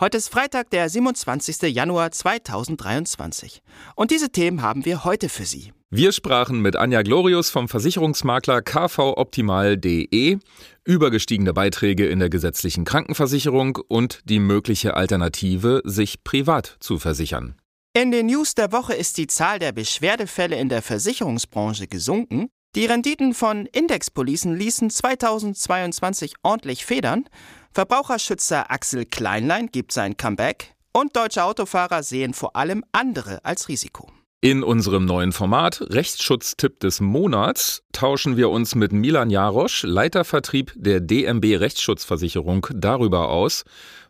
Heute ist Freitag, der 27. Januar 2023. Und diese Themen haben wir heute für Sie. Wir sprachen mit Anja Glorius vom Versicherungsmakler kvoptimal.de über gestiegene Beiträge in der gesetzlichen Krankenversicherung und die mögliche Alternative, sich privat zu versichern. In den News der Woche ist die Zahl der Beschwerdefälle in der Versicherungsbranche gesunken. Die Renditen von Indexpolicen ließen 2022 ordentlich federn. Verbraucherschützer Axel Kleinlein gibt sein Comeback und deutsche Autofahrer sehen vor allem andere als Risiko. In unserem neuen Format Rechtsschutztipp des Monats tauschen wir uns mit Milan Jarosch, Leitervertrieb der DMB Rechtsschutzversicherung, darüber aus,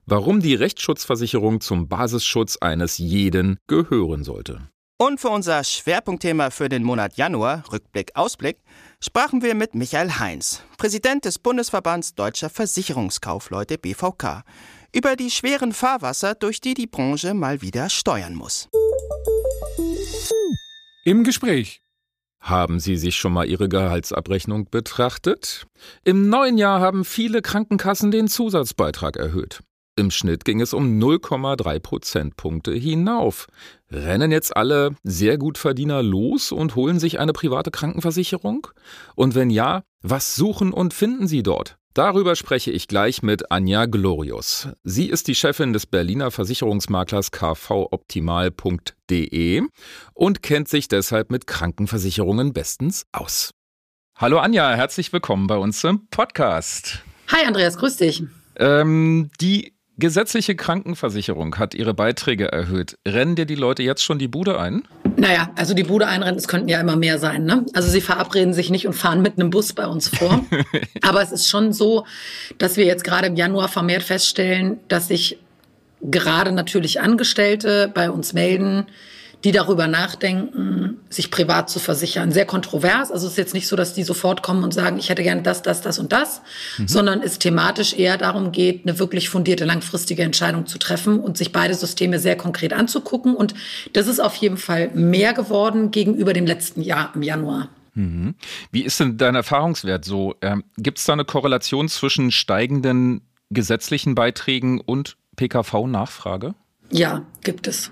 warum die Rechtsschutzversicherung zum Basisschutz eines jeden gehören sollte. Und für unser Schwerpunktthema für den Monat Januar, Rückblick, Ausblick, sprachen wir mit Michael Heinz, Präsident des Bundesverbands Deutscher Versicherungskaufleute BVK, über die schweren Fahrwasser, durch die die Branche mal wieder steuern muss. Im Gespräch. Haben Sie sich schon mal Ihre Gehaltsabrechnung betrachtet? Im neuen Jahr haben viele Krankenkassen den Zusatzbeitrag erhöht. Im Schnitt ging es um 0,3 Prozentpunkte hinauf. Rennen jetzt alle sehr gut Verdiener los und holen sich eine private Krankenversicherung? Und wenn ja, was suchen und finden sie dort? Darüber spreche ich gleich mit Anja Glorius. Sie ist die Chefin des Berliner Versicherungsmaklers kvoptimal.de und kennt sich deshalb mit Krankenversicherungen bestens aus. Hallo Anja, herzlich willkommen bei uns im Podcast. Hi Andreas, grüß dich. Ähm, die Gesetzliche Krankenversicherung hat ihre Beiträge erhöht. Rennen dir die Leute jetzt schon die Bude ein? Naja, also die Bude einrennen, es könnten ja immer mehr sein. Ne? Also sie verabreden sich nicht und fahren mit einem Bus bei uns vor. Aber es ist schon so, dass wir jetzt gerade im Januar vermehrt feststellen, dass sich gerade natürlich Angestellte bei uns melden, die darüber nachdenken, sich privat zu versichern. Sehr kontrovers. Also es ist jetzt nicht so, dass die sofort kommen und sagen, ich hätte gerne das, das, das und das, mhm. sondern es thematisch eher darum geht, eine wirklich fundierte, langfristige Entscheidung zu treffen und sich beide Systeme sehr konkret anzugucken. Und das ist auf jeden Fall mehr geworden gegenüber dem letzten Jahr im Januar. Mhm. Wie ist denn dein Erfahrungswert so? Ähm, Gibt es da eine Korrelation zwischen steigenden gesetzlichen Beiträgen und PKV-Nachfrage? Ja, gibt es.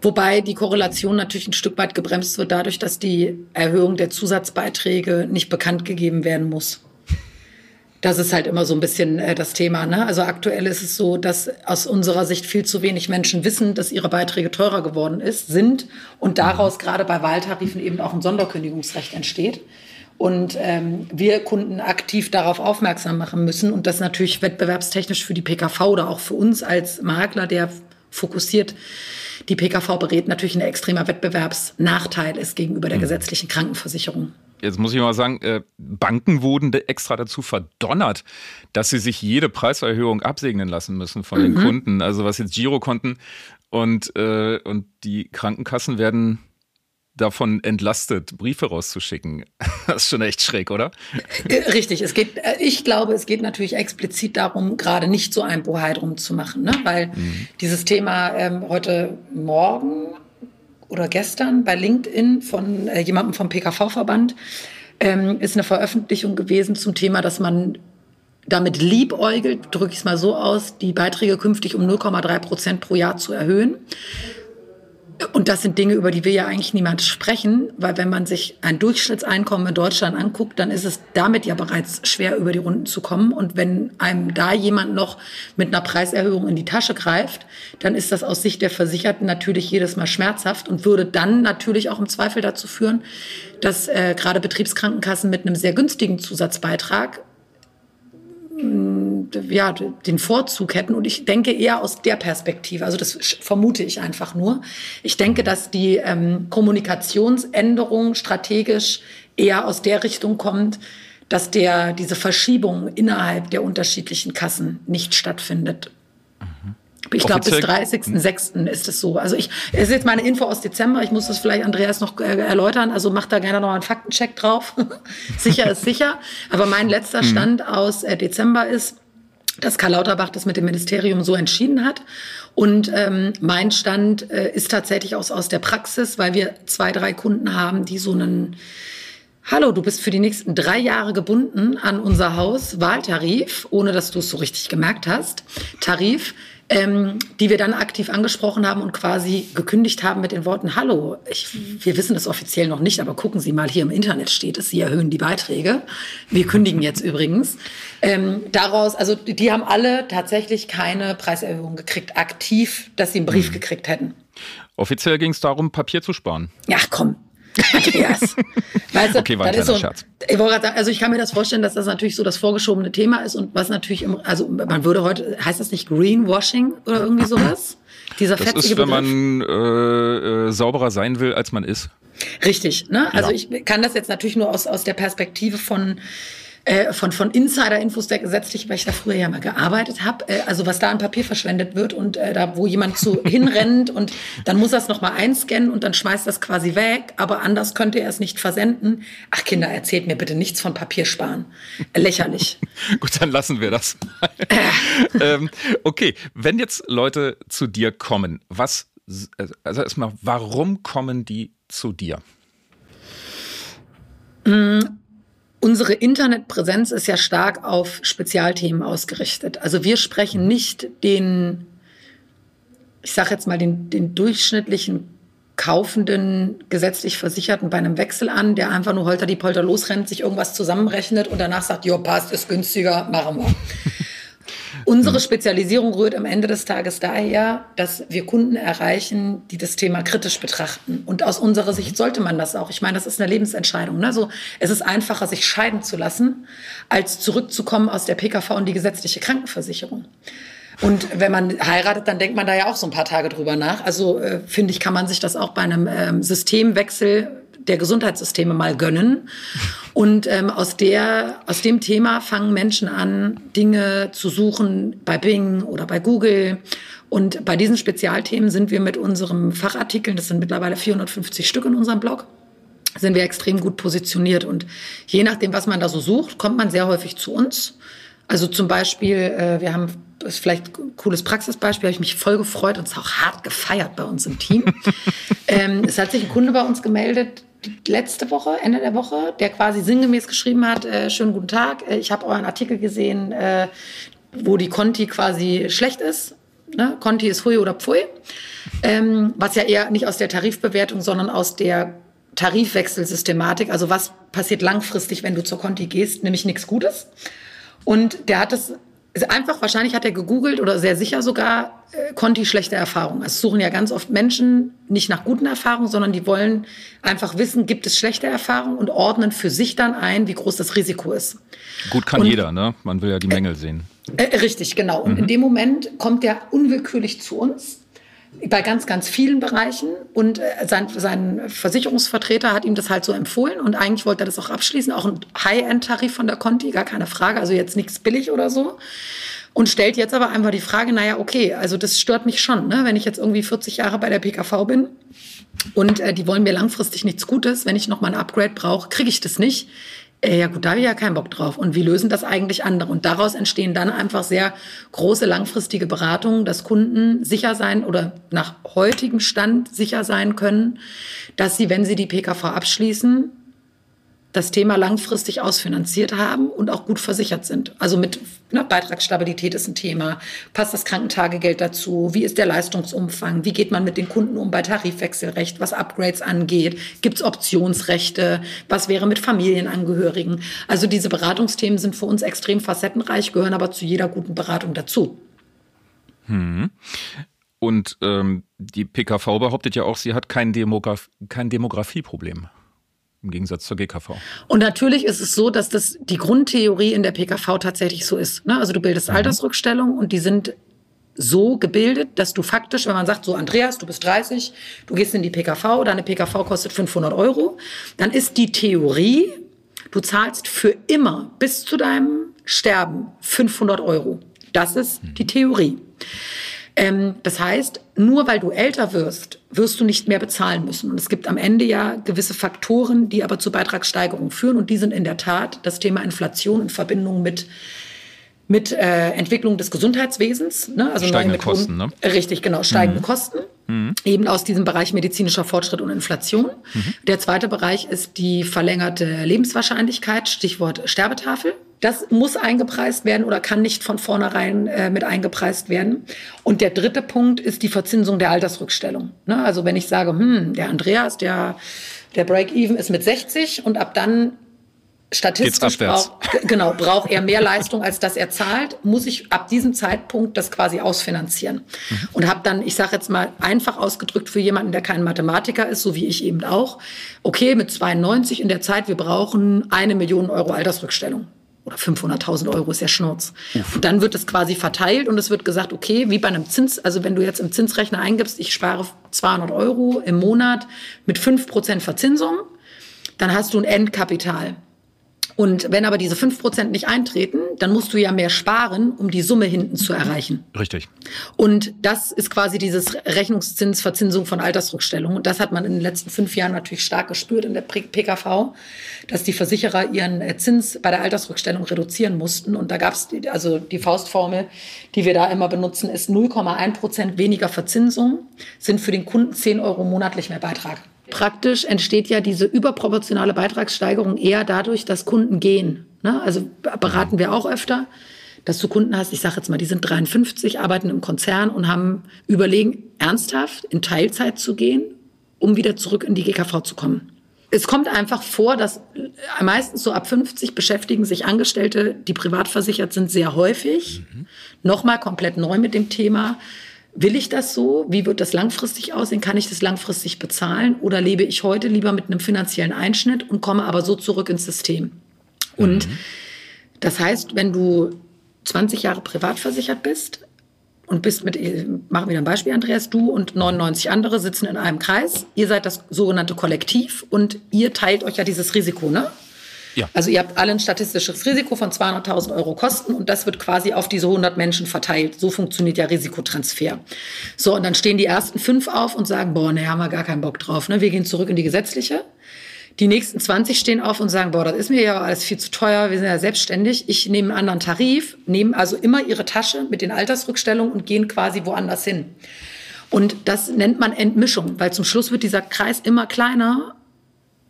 Wobei die Korrelation natürlich ein Stück weit gebremst wird dadurch, dass die Erhöhung der Zusatzbeiträge nicht bekannt gegeben werden muss. Das ist halt immer so ein bisschen äh, das Thema. Ne? Also aktuell ist es so, dass aus unserer Sicht viel zu wenig Menschen wissen, dass ihre Beiträge teurer geworden ist, sind und daraus gerade bei Wahltarifen eben auch ein Sonderkündigungsrecht entsteht. Und ähm, wir Kunden aktiv darauf aufmerksam machen müssen und das natürlich wettbewerbstechnisch für die PKV oder auch für uns als Makler, der fokussiert die PKV berät, natürlich ein extremer Wettbewerbsnachteil ist gegenüber der mhm. gesetzlichen Krankenversicherung. Jetzt muss ich mal sagen, äh, Banken wurden extra dazu verdonnert, dass sie sich jede Preiserhöhung absegnen lassen müssen von mhm. den Kunden. Also was jetzt Girokonten und, äh, und die Krankenkassen werden davon entlastet, Briefe rauszuschicken. Das ist schon echt schräg, oder? Äh, richtig. Es geht, äh, ich glaube, es geht natürlich explizit darum, gerade nicht so ein Bohai drum zu machen, ne? weil mhm. dieses Thema ähm, heute Morgen oder gestern bei LinkedIn von äh, jemandem vom PKV-Verband ähm, ist eine Veröffentlichung gewesen zum Thema, dass man damit liebäugelt, drücke ich es mal so aus, die Beiträge künftig um 0,3 Prozent pro Jahr zu erhöhen. Und das sind Dinge, über die wir ja eigentlich niemand sprechen, weil wenn man sich ein Durchschnittseinkommen in Deutschland anguckt, dann ist es damit ja bereits schwer, über die Runden zu kommen. Und wenn einem da jemand noch mit einer Preiserhöhung in die Tasche greift, dann ist das aus Sicht der Versicherten natürlich jedes Mal schmerzhaft und würde dann natürlich auch im Zweifel dazu führen, dass äh, gerade Betriebskrankenkassen mit einem sehr günstigen Zusatzbeitrag ja, den Vorzug hätten. Und ich denke eher aus der Perspektive, also das vermute ich einfach nur. Ich denke, dass die ähm, Kommunikationsänderung strategisch eher aus der Richtung kommt, dass der, diese Verschiebung innerhalb der unterschiedlichen Kassen nicht stattfindet. Ich glaube, bis 30.06. ist es so. Also ich, es ist jetzt meine Info aus Dezember. Ich muss das vielleicht Andreas noch äh, erläutern. Also macht da gerne noch einen Faktencheck drauf. sicher ist sicher. Aber mein letzter mhm. Stand aus äh, Dezember ist, dass Karl Lauterbach das mit dem Ministerium so entschieden hat. Und ähm, mein Stand äh, ist tatsächlich aus, aus der Praxis, weil wir zwei, drei Kunden haben, die so einen Hallo, du bist für die nächsten drei Jahre gebunden an unser Haus, Wahltarif, ohne dass du es so richtig gemerkt hast. Tarif, ähm, die wir dann aktiv angesprochen haben und quasi gekündigt haben mit den Worten, hallo, ich, wir wissen das offiziell noch nicht, aber gucken Sie mal, hier im Internet steht es, Sie erhöhen die Beiträge. Wir kündigen jetzt übrigens. Ähm, daraus, also die haben alle tatsächlich keine Preiserhöhung gekriegt, aktiv, dass sie einen Brief mhm. gekriegt hätten. Offiziell ging es darum, Papier zu sparen. Ja, komm, Andreas. weißt du, okay, war ein so, Scherz. Ich wollte sagen, also ich kann mir das vorstellen, dass das natürlich so das vorgeschobene Thema ist und was natürlich, im, also man würde heute, heißt das nicht Greenwashing oder irgendwie sowas? Dieser das ist, wenn man äh, äh, sauberer sein will, als man ist. Richtig, ne? Also ja. ich kann das jetzt natürlich nur aus, aus der Perspektive von äh, von, von Insider-Infos der gesetzlich, weil ich da früher ja mal gearbeitet habe. Äh, also was da an Papier verschwendet wird und äh, da, wo jemand zu hinrennt und dann muss er es nochmal einscannen und dann schmeißt das quasi weg, aber anders könnte er es nicht versenden. Ach Kinder, erzählt mir bitte nichts von Papier sparen. Äh, lächerlich. Gut, dann lassen wir das mal. ähm, okay, wenn jetzt Leute zu dir kommen, was, also erstmal, warum kommen die zu dir? Unsere Internetpräsenz ist ja stark auf Spezialthemen ausgerichtet. Also wir sprechen nicht den, ich sage jetzt mal, den, den durchschnittlichen kaufenden, gesetzlich Versicherten bei einem Wechsel an, der einfach nur holter die Polter losrennt, sich irgendwas zusammenrechnet und danach sagt, jo, passt, ist günstiger, machen wir. Unsere mhm. Spezialisierung rührt am Ende des Tages daher, dass wir Kunden erreichen, die das Thema kritisch betrachten. Und aus unserer Sicht sollte man das auch. Ich meine, das ist eine Lebensentscheidung. Ne? So, es ist einfacher, sich scheiden zu lassen, als zurückzukommen aus der PKV und die gesetzliche Krankenversicherung. Und wenn man heiratet, dann denkt man da ja auch so ein paar Tage drüber nach. Also äh, finde ich, kann man sich das auch bei einem ähm, Systemwechsel der Gesundheitssysteme mal gönnen. Und ähm, aus, der, aus dem Thema fangen Menschen an, Dinge zu suchen bei Bing oder bei Google. Und bei diesen Spezialthemen sind wir mit unserem Fachartikeln, das sind mittlerweile 450 Stück in unserem Blog, sind wir extrem gut positioniert. Und je nachdem, was man da so sucht, kommt man sehr häufig zu uns. Also zum Beispiel, äh, wir haben, das ist vielleicht ein cooles Praxisbeispiel, habe ich mich voll gefreut und es auch hart gefeiert bei uns im Team. ähm, es hat sich ein Kunde bei uns gemeldet, letzte Woche, Ende der Woche, der quasi sinngemäß geschrieben hat, äh, schönen guten Tag, äh, ich habe euren Artikel gesehen, äh, wo die Conti quasi schlecht ist. Ne? Conti ist Hui oder Pfui. Ähm, was ja eher nicht aus der Tarifbewertung, sondern aus der Tarifwechselsystematik, also was passiert langfristig, wenn du zur Conti gehst, nämlich nichts Gutes. Und der hat es einfach, wahrscheinlich hat er gegoogelt oder sehr sicher sogar, äh, Conti schlechte Erfahrungen. Es suchen ja ganz oft Menschen nicht nach guten Erfahrungen, sondern die wollen einfach wissen, gibt es schlechte Erfahrungen und ordnen für sich dann ein, wie groß das Risiko ist. Gut kann und, jeder, ne? Man will ja die Mängel sehen. Äh, richtig, genau. Und mhm. in dem Moment kommt der unwillkürlich zu uns bei ganz, ganz vielen Bereichen. Und äh, sein, sein Versicherungsvertreter hat ihm das halt so empfohlen. Und eigentlich wollte er das auch abschließen. Auch ein High-End-Tarif von der Conti, gar keine Frage. Also jetzt nichts billig oder so. Und stellt jetzt aber einfach die Frage, naja, okay, also das stört mich schon, ne? wenn ich jetzt irgendwie 40 Jahre bei der PKV bin und äh, die wollen mir langfristig nichts Gutes. Wenn ich noch mal ein Upgrade brauche, kriege ich das nicht. Äh, ja gut, da habe ich ja keinen Bock drauf. Und wie lösen das eigentlich andere? Und daraus entstehen dann einfach sehr große langfristige Beratungen, dass Kunden sicher sein oder nach heutigem Stand sicher sein können, dass sie, wenn sie die PKV abschließen, das Thema langfristig ausfinanziert haben und auch gut versichert sind. Also mit ne, Beitragsstabilität ist ein Thema. Passt das Krankentagegeld dazu? Wie ist der Leistungsumfang? Wie geht man mit den Kunden um bei Tarifwechselrecht, was Upgrades angeht? Gibt es Optionsrechte? Was wäre mit Familienangehörigen? Also diese Beratungsthemen sind für uns extrem facettenreich, gehören aber zu jeder guten Beratung dazu. Hm. Und ähm, die PKV behauptet ja auch, sie hat kein, Demograf kein Demografieproblem im Gegensatz zur GKV. Und natürlich ist es so, dass das die Grundtheorie in der PKV tatsächlich so ist. Ne? Also du bildest mhm. Altersrückstellung und die sind so gebildet, dass du faktisch, wenn man sagt, so Andreas, du bist 30, du gehst in die PKV, deine PKV kostet 500 Euro, dann ist die Theorie, du zahlst für immer bis zu deinem Sterben 500 Euro. Das ist mhm. die Theorie. Ähm, das heißt, nur weil du älter wirst, wirst du nicht mehr bezahlen müssen. Und es gibt am Ende ja gewisse Faktoren, die aber zu Beitragssteigerungen führen. Und die sind in der Tat das Thema Inflation in Verbindung mit mit äh, Entwicklung des Gesundheitswesens, ne? also steigende Kosten, ne? Richtig, genau, steigende mhm. Kosten, mhm. eben aus diesem Bereich medizinischer Fortschritt und Inflation. Mhm. Der zweite Bereich ist die verlängerte Lebenswahrscheinlichkeit, Stichwort Sterbetafel. Das muss eingepreist werden oder kann nicht von vornherein äh, mit eingepreist werden. Und der dritte Punkt ist die Verzinsung der Altersrückstellung. Ne? Also wenn ich sage, hm, der Andreas, der, der Break-Even ist mit 60 und ab dann statistisch braucht, genau, braucht er mehr Leistung, als dass er zahlt, muss ich ab diesem Zeitpunkt das quasi ausfinanzieren. Mhm. Und habe dann, ich sage jetzt mal einfach ausgedrückt für jemanden, der kein Mathematiker ist, so wie ich eben auch, okay, mit 92 in der Zeit, wir brauchen eine Million Euro Altersrückstellung. Oder 500.000 Euro ist ja Schnurz. Und dann wird es quasi verteilt und es wird gesagt, okay, wie bei einem Zins, also wenn du jetzt im Zinsrechner eingibst, ich spare 200 Euro im Monat mit 5% Verzinsung, dann hast du ein Endkapital. Und wenn aber diese fünf Prozent nicht eintreten, dann musst du ja mehr sparen, um die Summe hinten zu erreichen. Richtig. Und das ist quasi dieses Rechnungszinsverzinsung von Altersrückstellung. Und das hat man in den letzten fünf Jahren natürlich stark gespürt in der PKV, dass die Versicherer ihren äh, Zins bei der Altersrückstellung reduzieren mussten. Und da gab es, also die Faustformel, die wir da immer benutzen, ist 0,1 Prozent weniger Verzinsung, sind für den Kunden 10 Euro monatlich mehr Beitrag. Praktisch entsteht ja diese überproportionale Beitragssteigerung eher dadurch, dass Kunden gehen. Ne? Also beraten wir auch öfter, dass du Kunden hast, ich sage jetzt mal, die sind 53, arbeiten im Konzern und haben überlegen, ernsthaft in Teilzeit zu gehen, um wieder zurück in die GKV zu kommen. Es kommt einfach vor, dass meistens so ab 50 beschäftigen sich Angestellte, die privat versichert sind, sehr häufig. Mhm. Nochmal komplett neu mit dem Thema. Will ich das so? Wie wird das langfristig aussehen? Kann ich das langfristig bezahlen? Oder lebe ich heute lieber mit einem finanziellen Einschnitt und komme aber so zurück ins System? Und mhm. das heißt, wenn du 20 Jahre privat versichert bist und bist mit, machen wir ein Beispiel, Andreas, du und 99 andere sitzen in einem Kreis. Ihr seid das sogenannte Kollektiv und ihr teilt euch ja dieses Risiko, ne? Ja. Also ihr habt alle ein statistisches Risiko von 200.000 Euro Kosten und das wird quasi auf diese 100 Menschen verteilt. So funktioniert ja Risikotransfer. So, und dann stehen die ersten fünf auf und sagen, boah, ne, haben wir gar keinen Bock drauf. Ne? Wir gehen zurück in die gesetzliche. Die nächsten 20 stehen auf und sagen, boah, das ist mir ja alles viel zu teuer, wir sind ja selbstständig. Ich nehme einen anderen Tarif, nehmen also immer ihre Tasche mit den Altersrückstellungen und gehen quasi woanders hin. Und das nennt man Entmischung, weil zum Schluss wird dieser Kreis immer kleiner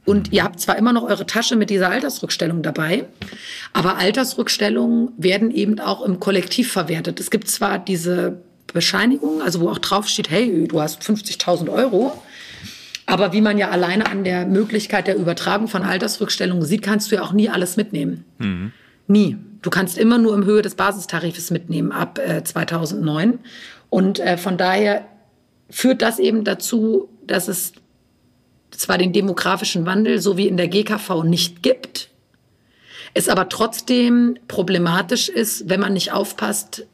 und ihr habt zwar immer noch eure Tasche mit dieser Altersrückstellung dabei, aber Altersrückstellungen werden eben auch im Kollektiv verwertet. Es gibt zwar diese Bescheinigung, also wo auch drauf steht, hey, du hast 50.000 Euro. Aber wie man ja alleine an der Möglichkeit der Übertragung von Altersrückstellungen sieht, kannst du ja auch nie alles mitnehmen. Mhm. Nie. Du kannst immer nur im Höhe des Basistarifes mitnehmen ab äh, 2009. Und äh, von daher führt das eben dazu, dass es zwar den demografischen Wandel so wie in der GKV nicht gibt, es aber trotzdem problematisch ist, wenn man nicht aufpasst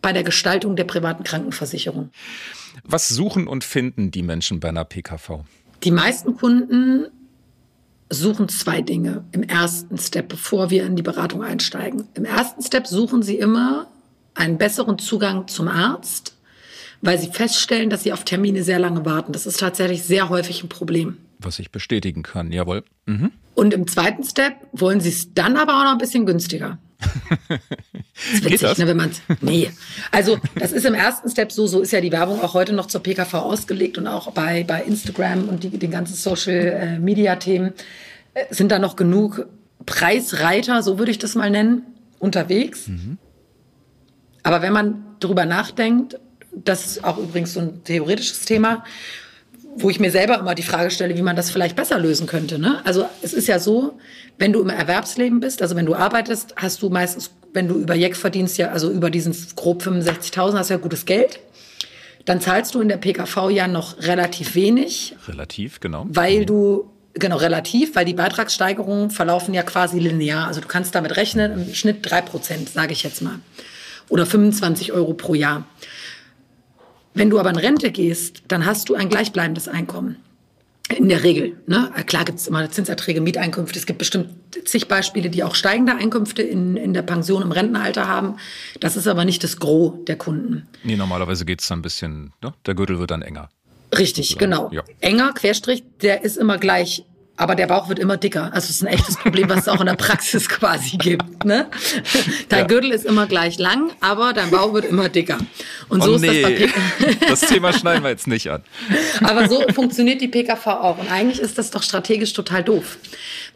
bei der Gestaltung der privaten Krankenversicherung. Was suchen und finden die Menschen bei einer PKV? Die meisten Kunden suchen zwei Dinge im ersten Step, bevor wir in die Beratung einsteigen. Im ersten Step suchen sie immer einen besseren Zugang zum Arzt, weil sie feststellen, dass sie auf Termine sehr lange warten. Das ist tatsächlich sehr häufig ein Problem. Was ich bestätigen kann, jawohl. Mhm. Und im zweiten Step wollen sie es dann aber auch noch ein bisschen günstiger. Das ist witzig, Ne, wenn man Nee. Also, das ist im ersten Step so, so ist ja die Werbung auch heute noch zur PKV ausgelegt und auch bei, bei Instagram und die, den ganzen Social äh, Media Themen äh, sind da noch genug Preisreiter, so würde ich das mal nennen, unterwegs. Mhm. Aber wenn man darüber nachdenkt, das ist auch übrigens so ein theoretisches Thema, wo ich mir selber immer die Frage stelle, wie man das vielleicht besser lösen könnte. Ne? Also es ist ja so, wenn du im Erwerbsleben bist, also wenn du arbeitest, hast du meistens, wenn du über Jeck verdienst, ja, also über diesen grob 65.000 hast du ja gutes Geld. Dann zahlst du in der PKV ja noch relativ wenig. Relativ, genau. Weil du, genau, relativ, weil die Beitragssteigerungen verlaufen ja quasi linear. Also du kannst damit rechnen, im Schnitt drei Prozent, sage ich jetzt mal. Oder 25 Euro pro Jahr. Wenn du aber in Rente gehst, dann hast du ein gleichbleibendes Einkommen. In der Regel. Ne? Klar gibt es immer Zinserträge, Mieteinkünfte. Es gibt bestimmt zig Beispiele, die auch steigende Einkünfte in, in der Pension im Rentenalter haben. Das ist aber nicht das Gros der Kunden. Nee, normalerweise geht es dann ein bisschen, ne? der Gürtel wird dann enger. Richtig, genau. Ja. Enger, Querstrich, der ist immer gleich aber der Bauch wird immer dicker. Also es ist ein echtes Problem, was es auch in der Praxis quasi gibt. Ne? Dein ja. Gürtel ist immer gleich lang, aber dein Bauch wird immer dicker. Und so oh, ist nee. das Papier. Das Thema schneiden wir jetzt nicht an. Aber so funktioniert die PKV auch. Und eigentlich ist das doch strategisch total doof.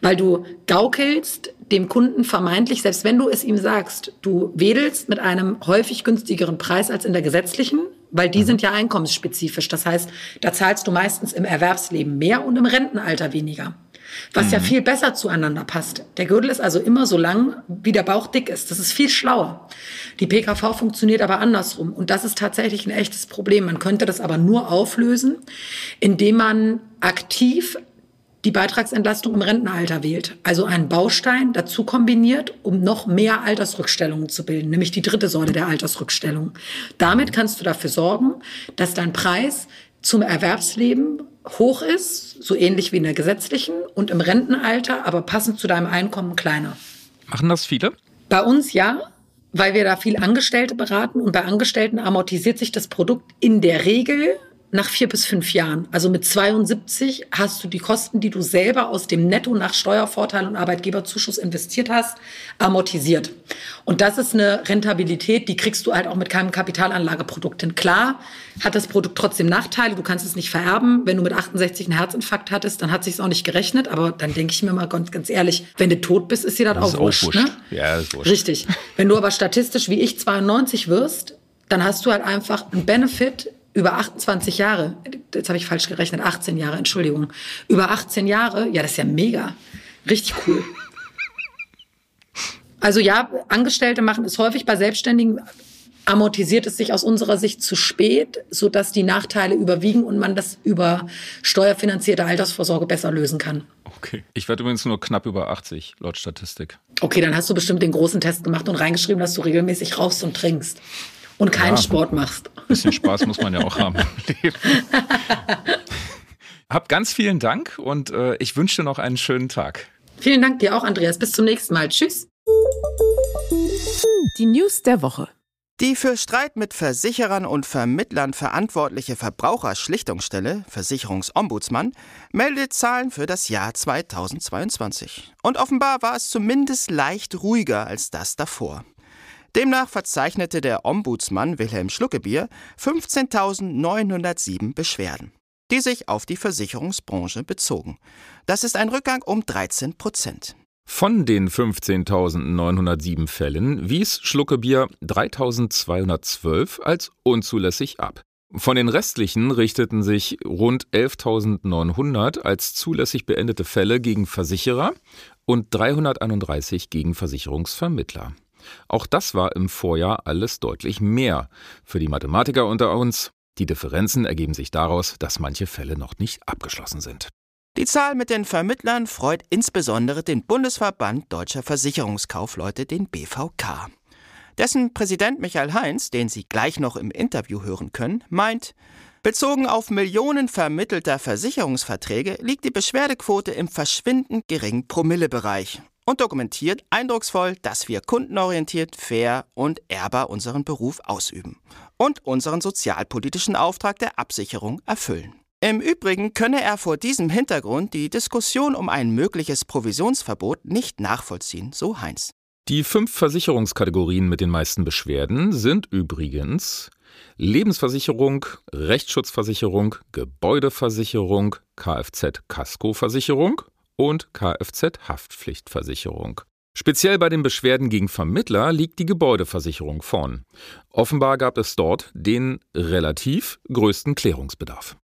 Weil du gaukelst dem Kunden vermeintlich, selbst wenn du es ihm sagst, du wedelst mit einem häufig günstigeren Preis als in der gesetzlichen, weil die mhm. sind ja einkommensspezifisch. Das heißt, da zahlst du meistens im Erwerbsleben mehr und im Rentenalter weniger. Was mhm. ja viel besser zueinander passt. Der Gürtel ist also immer so lang, wie der Bauch dick ist. Das ist viel schlauer. Die PKV funktioniert aber andersrum. Und das ist tatsächlich ein echtes Problem. Man könnte das aber nur auflösen, indem man aktiv die Beitragsentlastung im Rentenalter wählt. Also einen Baustein dazu kombiniert, um noch mehr Altersrückstellungen zu bilden, nämlich die dritte Säule der Altersrückstellung. Damit kannst du dafür sorgen, dass dein Preis zum Erwerbsleben hoch ist, so ähnlich wie in der gesetzlichen, und im Rentenalter, aber passend zu deinem Einkommen kleiner. Machen das viele? Bei uns ja, weil wir da viel Angestellte beraten und bei Angestellten amortisiert sich das Produkt in der Regel nach vier bis fünf Jahren. Also mit 72 hast du die Kosten, die du selber aus dem Netto nach Steuervorteil und Arbeitgeberzuschuss investiert hast, amortisiert. Und das ist eine Rentabilität, die kriegst du halt auch mit keinem Kapitalanlageprodukt hin. Klar hat das Produkt trotzdem Nachteile. Du kannst es nicht vererben. Wenn du mit 68 einen Herzinfarkt hattest, dann hat sich's auch nicht gerechnet. Aber dann denke ich mir mal ganz, ganz ehrlich, wenn du tot bist, ist dir das, das auch, ist wurscht. Ne? Ja, ist wurscht. Richtig. Wenn du aber statistisch wie ich 92 wirst, dann hast du halt einfach einen Benefit über 28 Jahre, jetzt habe ich falsch gerechnet, 18 Jahre, Entschuldigung, über 18 Jahre, ja, das ist ja mega, richtig cool. Also ja, Angestellte machen es häufig bei Selbstständigen, amortisiert es sich aus unserer Sicht zu spät, so dass die Nachteile überwiegen und man das über steuerfinanzierte Altersvorsorge besser lösen kann. Okay. Ich werde übrigens nur knapp über 80 laut Statistik. Okay, dann hast du bestimmt den großen Test gemacht und reingeschrieben, dass du regelmäßig rauchst und trinkst und keinen ja, Sport machst. Ein bisschen Spaß muss man ja auch haben im Leben. Hab ganz vielen Dank und äh, ich wünsche dir noch einen schönen Tag. Vielen Dank dir auch, Andreas. Bis zum nächsten Mal. Tschüss. Die News der Woche. Die für Streit mit Versicherern und Vermittlern verantwortliche Verbraucherschlichtungsstelle, Versicherungsombudsmann, meldet Zahlen für das Jahr 2022. Und offenbar war es zumindest leicht ruhiger als das davor. Demnach verzeichnete der Ombudsmann Wilhelm Schluckebier 15.907 Beschwerden, die sich auf die Versicherungsbranche bezogen. Das ist ein Rückgang um 13 Prozent. Von den 15.907 Fällen wies Schluckebier 3.212 als unzulässig ab. Von den restlichen richteten sich rund 11.900 als zulässig beendete Fälle gegen Versicherer und 331 gegen Versicherungsvermittler. Auch das war im Vorjahr alles deutlich mehr. Für die Mathematiker unter uns, die Differenzen ergeben sich daraus, dass manche Fälle noch nicht abgeschlossen sind. Die Zahl mit den Vermittlern freut insbesondere den Bundesverband Deutscher Versicherungskaufleute, den BVK. Dessen Präsident Michael Heinz, den Sie gleich noch im Interview hören können, meint, bezogen auf Millionen vermittelter Versicherungsverträge liegt die Beschwerdequote im verschwindend geringen Promillebereich und dokumentiert eindrucksvoll, dass wir kundenorientiert, fair und ehrbar unseren Beruf ausüben und unseren sozialpolitischen Auftrag der Absicherung erfüllen. Im Übrigen könne er vor diesem Hintergrund die Diskussion um ein mögliches Provisionsverbot nicht nachvollziehen, so Heinz. Die fünf Versicherungskategorien mit den meisten Beschwerden sind übrigens Lebensversicherung, Rechtsschutzversicherung, Gebäudeversicherung, Kfz-Kaskoversicherung und Kfz-Haftpflichtversicherung. Speziell bei den Beschwerden gegen Vermittler liegt die Gebäudeversicherung vorn. Offenbar gab es dort den relativ größten Klärungsbedarf.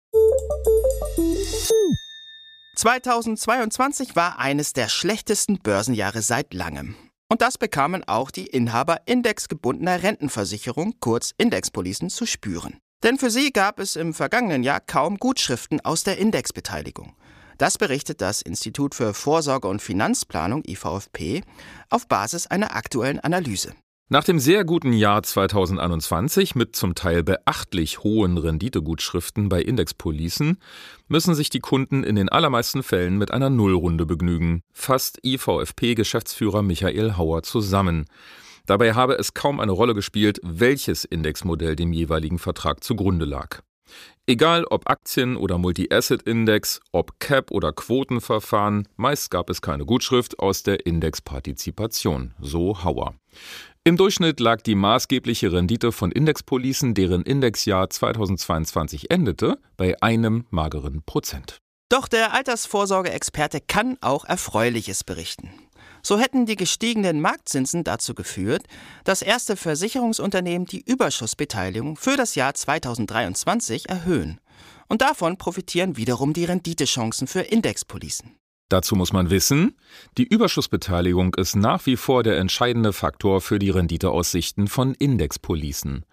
2022 war eines der schlechtesten Börsenjahre seit langem. Und das bekamen auch die Inhaber indexgebundener Rentenversicherung, kurz Indexpolicen, zu spüren. Denn für sie gab es im vergangenen Jahr kaum Gutschriften aus der Indexbeteiligung. Das berichtet das Institut für Vorsorge und Finanzplanung IVFP auf Basis einer aktuellen Analyse. Nach dem sehr guten Jahr 2021 mit zum Teil beachtlich hohen Renditegutschriften bei Indexpolicen müssen sich die Kunden in den allermeisten Fällen mit einer Nullrunde begnügen, fasst IVFP-Geschäftsführer Michael Hauer zusammen. Dabei habe es kaum eine Rolle gespielt, welches Indexmodell dem jeweiligen Vertrag zugrunde lag. Egal ob Aktien- oder Multi-Asset-Index, ob Cap- oder Quotenverfahren, meist gab es keine Gutschrift aus der Indexpartizipation, so Hauer. Im Durchschnitt lag die maßgebliche Rendite von Indexpolicen, deren Indexjahr 2022 endete, bei einem mageren Prozent. Doch der Altersvorsorgeexperte kann auch Erfreuliches berichten. So hätten die gestiegenen Marktzinsen dazu geführt, dass erste Versicherungsunternehmen die Überschussbeteiligung für das Jahr 2023 erhöhen. Und davon profitieren wiederum die Renditechancen für Indexpolicen. Dazu muss man wissen, die Überschussbeteiligung ist nach wie vor der entscheidende Faktor für die Renditeaussichten von Indexpolicen.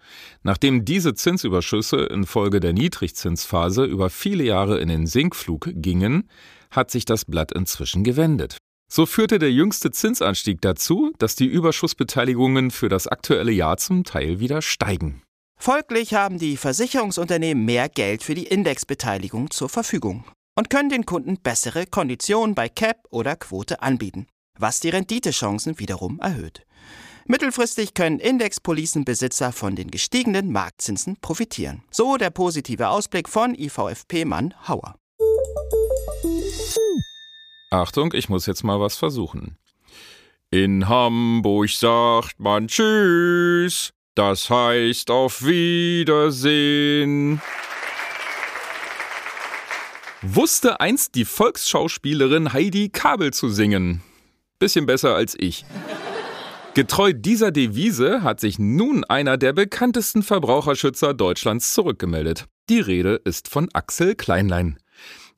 Nachdem diese Zinsüberschüsse infolge der Niedrigzinsphase über viele Jahre in den Sinkflug gingen, hat sich das Blatt inzwischen gewendet. So führte der jüngste Zinsanstieg dazu, dass die Überschussbeteiligungen für das aktuelle Jahr zum Teil wieder steigen. Folglich haben die Versicherungsunternehmen mehr Geld für die Indexbeteiligung zur Verfügung und können den Kunden bessere Konditionen bei Cap oder Quote anbieten, was die Renditechancen wiederum erhöht. Mittelfristig können Indexpolicenbesitzer von den gestiegenen Marktzinsen profitieren. So der positive Ausblick von IVFP-Mann Hauer. Achtung, ich muss jetzt mal was versuchen. In Hamburg sagt man Tschüss, das heißt auf Wiedersehen. Wusste einst die Volksschauspielerin Heidi Kabel zu singen? Bisschen besser als ich. Getreu dieser Devise hat sich nun einer der bekanntesten Verbraucherschützer Deutschlands zurückgemeldet. Die Rede ist von Axel Kleinlein.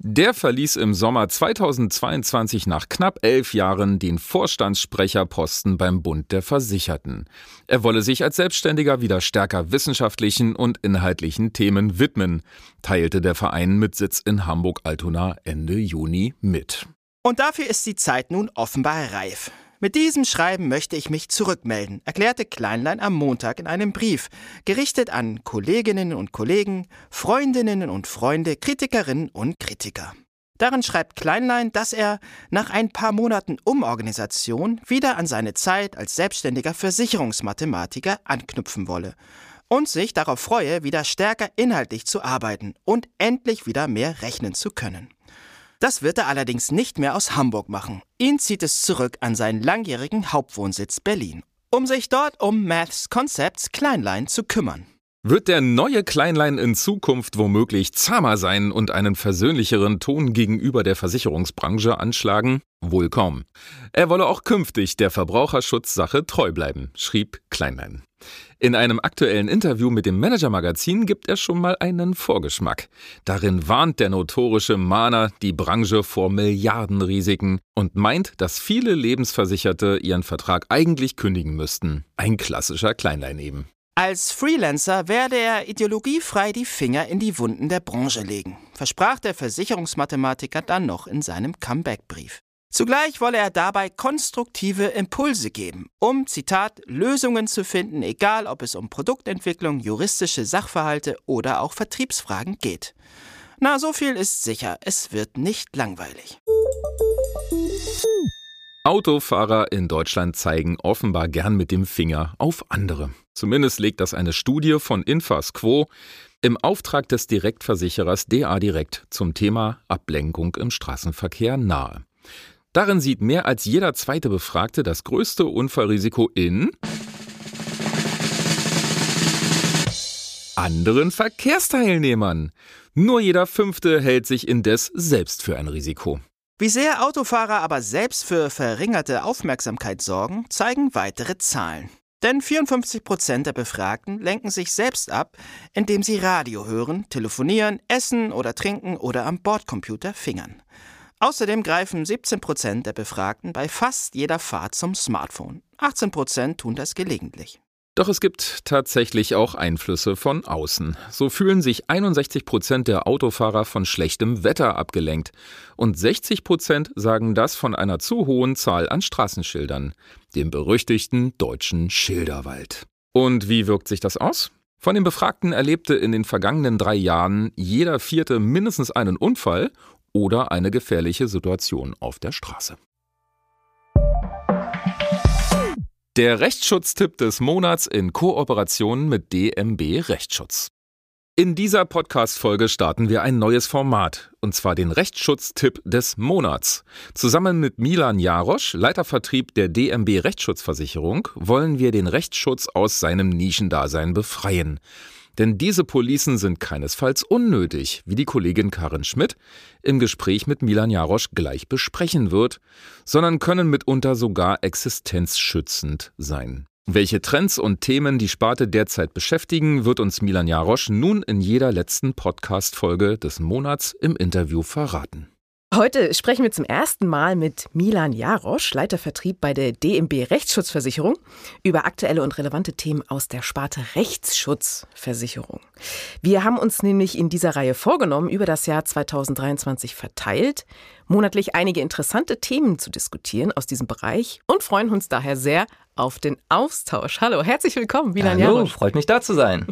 Der verließ im Sommer 2022 nach knapp elf Jahren den Vorstandssprecherposten beim Bund der Versicherten. Er wolle sich als Selbstständiger wieder stärker wissenschaftlichen und inhaltlichen Themen widmen, teilte der Verein mit Sitz in Hamburg-Altona Ende Juni mit. Und dafür ist die Zeit nun offenbar reif. Mit diesem Schreiben möchte ich mich zurückmelden, erklärte Kleinlein am Montag in einem Brief, gerichtet an Kolleginnen und Kollegen, Freundinnen und Freunde, Kritikerinnen und Kritiker. Darin schreibt Kleinlein, dass er nach ein paar Monaten Umorganisation wieder an seine Zeit als selbstständiger Versicherungsmathematiker anknüpfen wolle und sich darauf freue, wieder stärker inhaltlich zu arbeiten und endlich wieder mehr rechnen zu können. Das wird er allerdings nicht mehr aus Hamburg machen. Ihn zieht es zurück an seinen langjährigen Hauptwohnsitz Berlin, um sich dort um Maths Concepts Kleinlein zu kümmern. Wird der neue Kleinlein in Zukunft womöglich zahmer sein und einen versöhnlicheren Ton gegenüber der Versicherungsbranche anschlagen? Wohl kaum. Er wolle auch künftig der Verbraucherschutzsache treu bleiben, schrieb Kleinlein. In einem aktuellen Interview mit dem Manager-Magazin gibt er schon mal einen Vorgeschmack. Darin warnt der notorische Mahner die Branche vor Milliardenrisiken und meint, dass viele Lebensversicherte ihren Vertrag eigentlich kündigen müssten. Ein klassischer Kleinlein eben. Als Freelancer werde er ideologiefrei die Finger in die Wunden der Branche legen, versprach der Versicherungsmathematiker dann noch in seinem Comeback-Brief. Zugleich wolle er dabei konstruktive Impulse geben, um, Zitat, Lösungen zu finden, egal ob es um Produktentwicklung, juristische Sachverhalte oder auch Vertriebsfragen geht. Na, so viel ist sicher, es wird nicht langweilig. Autofahrer in Deutschland zeigen offenbar gern mit dem Finger auf andere. Zumindest legt das eine Studie von Infasquo im Auftrag des Direktversicherers DA Direkt zum Thema Ablenkung im Straßenverkehr nahe. Darin sieht mehr als jeder zweite Befragte das größte Unfallrisiko in anderen Verkehrsteilnehmern. Nur jeder fünfte hält sich indes selbst für ein Risiko. Wie sehr Autofahrer aber selbst für verringerte Aufmerksamkeit sorgen, zeigen weitere Zahlen. Denn 54 Prozent der Befragten lenken sich selbst ab, indem sie Radio hören, telefonieren, essen oder trinken oder am Bordcomputer fingern. Außerdem greifen 17 Prozent der Befragten bei fast jeder Fahrt zum Smartphone. 18 Prozent tun das gelegentlich. Doch es gibt tatsächlich auch Einflüsse von außen. So fühlen sich 61 Prozent der Autofahrer von schlechtem Wetter abgelenkt. Und 60 Prozent sagen das von einer zu hohen Zahl an Straßenschildern, dem berüchtigten deutschen Schilderwald. Und wie wirkt sich das aus? Von den Befragten erlebte in den vergangenen drei Jahren jeder Vierte mindestens einen Unfall oder eine gefährliche Situation auf der Straße. Der Rechtsschutztipp des Monats in Kooperation mit DMB Rechtsschutz. In dieser Podcast-Folge starten wir ein neues Format, und zwar den Rechtsschutztipp des Monats. Zusammen mit Milan Jarosch, Leitervertrieb der DMB Rechtsschutzversicherung, wollen wir den Rechtsschutz aus seinem Nischendasein befreien. Denn diese Policen sind keinesfalls unnötig, wie die Kollegin Karin Schmidt im Gespräch mit Milan Jarosch gleich besprechen wird, sondern können mitunter sogar existenzschützend sein. Welche Trends und Themen die Sparte derzeit beschäftigen, wird uns Milan Jarosch nun in jeder letzten Podcast-Folge des Monats im Interview verraten. Heute sprechen wir zum ersten Mal mit Milan Jarosch, Leiter Vertrieb bei der DMB Rechtsschutzversicherung, über aktuelle und relevante Themen aus der Sparte Rechtsschutzversicherung. Wir haben uns nämlich in dieser Reihe vorgenommen, über das Jahr 2023 verteilt, monatlich einige interessante Themen zu diskutieren aus diesem Bereich und freuen uns daher sehr auf den Austausch. Hallo, herzlich willkommen, Milan Hallo, Jarosch. freut mich da zu sein.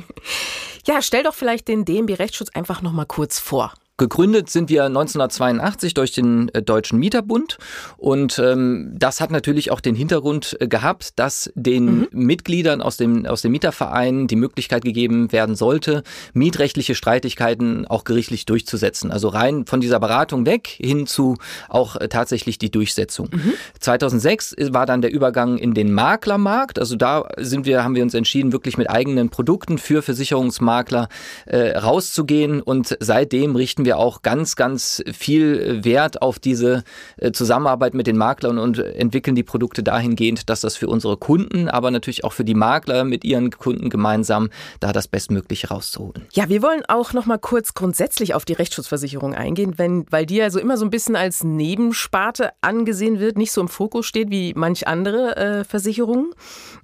Ja, stell doch vielleicht den DMB Rechtsschutz einfach noch mal kurz vor. Gegründet sind wir 1982 durch den äh, Deutschen Mieterbund und ähm, das hat natürlich auch den Hintergrund äh, gehabt, dass den mhm. Mitgliedern aus dem, aus dem Mieterverein die Möglichkeit gegeben werden sollte, mietrechtliche Streitigkeiten auch gerichtlich durchzusetzen. Also rein von dieser Beratung weg hin zu auch äh, tatsächlich die Durchsetzung. Mhm. 2006 war dann der Übergang in den Maklermarkt. Also da sind wir, haben wir uns entschieden, wirklich mit eigenen Produkten für Versicherungsmakler äh, rauszugehen und seitdem richten wir wir auch ganz, ganz viel Wert auf diese äh, Zusammenarbeit mit den Maklern und entwickeln die Produkte dahingehend, dass das für unsere Kunden, aber natürlich auch für die Makler mit ihren Kunden gemeinsam da das Bestmögliche rauszuholen. Ja, wir wollen auch noch mal kurz grundsätzlich auf die Rechtsschutzversicherung eingehen, wenn, weil die ja so immer so ein bisschen als Nebensparte angesehen wird, nicht so im Fokus steht wie manch andere äh, Versicherungen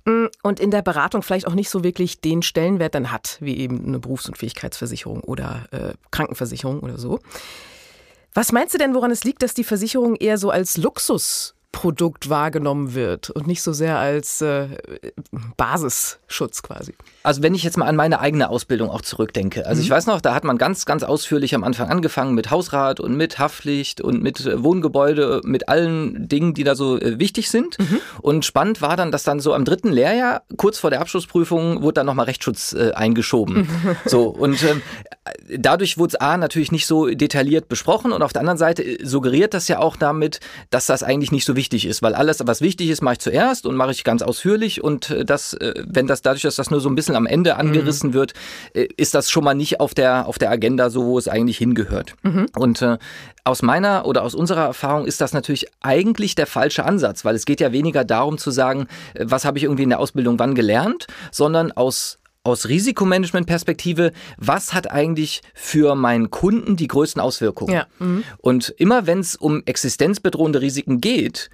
mm, und in der Beratung vielleicht auch nicht so wirklich den Stellenwert dann hat, wie eben eine Berufsunfähigkeitsversicherung oder äh, Krankenversicherung oder oder so. Was meinst du denn, woran es liegt, dass die Versicherung eher so als Luxusprodukt wahrgenommen wird und nicht so sehr als äh, Basisschutz quasi? Also wenn ich jetzt mal an meine eigene Ausbildung auch zurückdenke. Also mhm. ich weiß noch, da hat man ganz, ganz ausführlich am Anfang angefangen mit Hausrat und mit Haftpflicht und mit äh, Wohngebäude, mit allen Dingen, die da so äh, wichtig sind. Mhm. Und spannend war dann, dass dann so am dritten Lehrjahr, kurz vor der Abschlussprüfung, wurde dann nochmal Rechtsschutz äh, eingeschoben. So, und ähm, dadurch wurde es A natürlich nicht so detailliert besprochen und auf der anderen Seite äh, suggeriert das ja auch damit, dass das eigentlich nicht so wichtig ist, weil alles, was wichtig ist, mache ich zuerst und mache ich ganz ausführlich und das, wenn das dadurch, dass das nur so ein bisschen am Ende mhm. angerissen mhm. wird, äh, ist das schon mal nicht auf der, auf der Agenda so, wo es eigentlich hingehört. Mhm. Und äh, aus meiner oder aus unserer Erfahrung ist das natürlich eigentlich der falsche Ansatz, weil es geht ja weniger darum zu sagen, äh, was habe ich irgendwie in der Ausbildung wann gelernt, sondern aus aus Risikomanagement-Perspektive, was hat eigentlich für meinen Kunden die größten Auswirkungen? Ja. Mhm. Und immer wenn es um existenzbedrohende Risiken geht,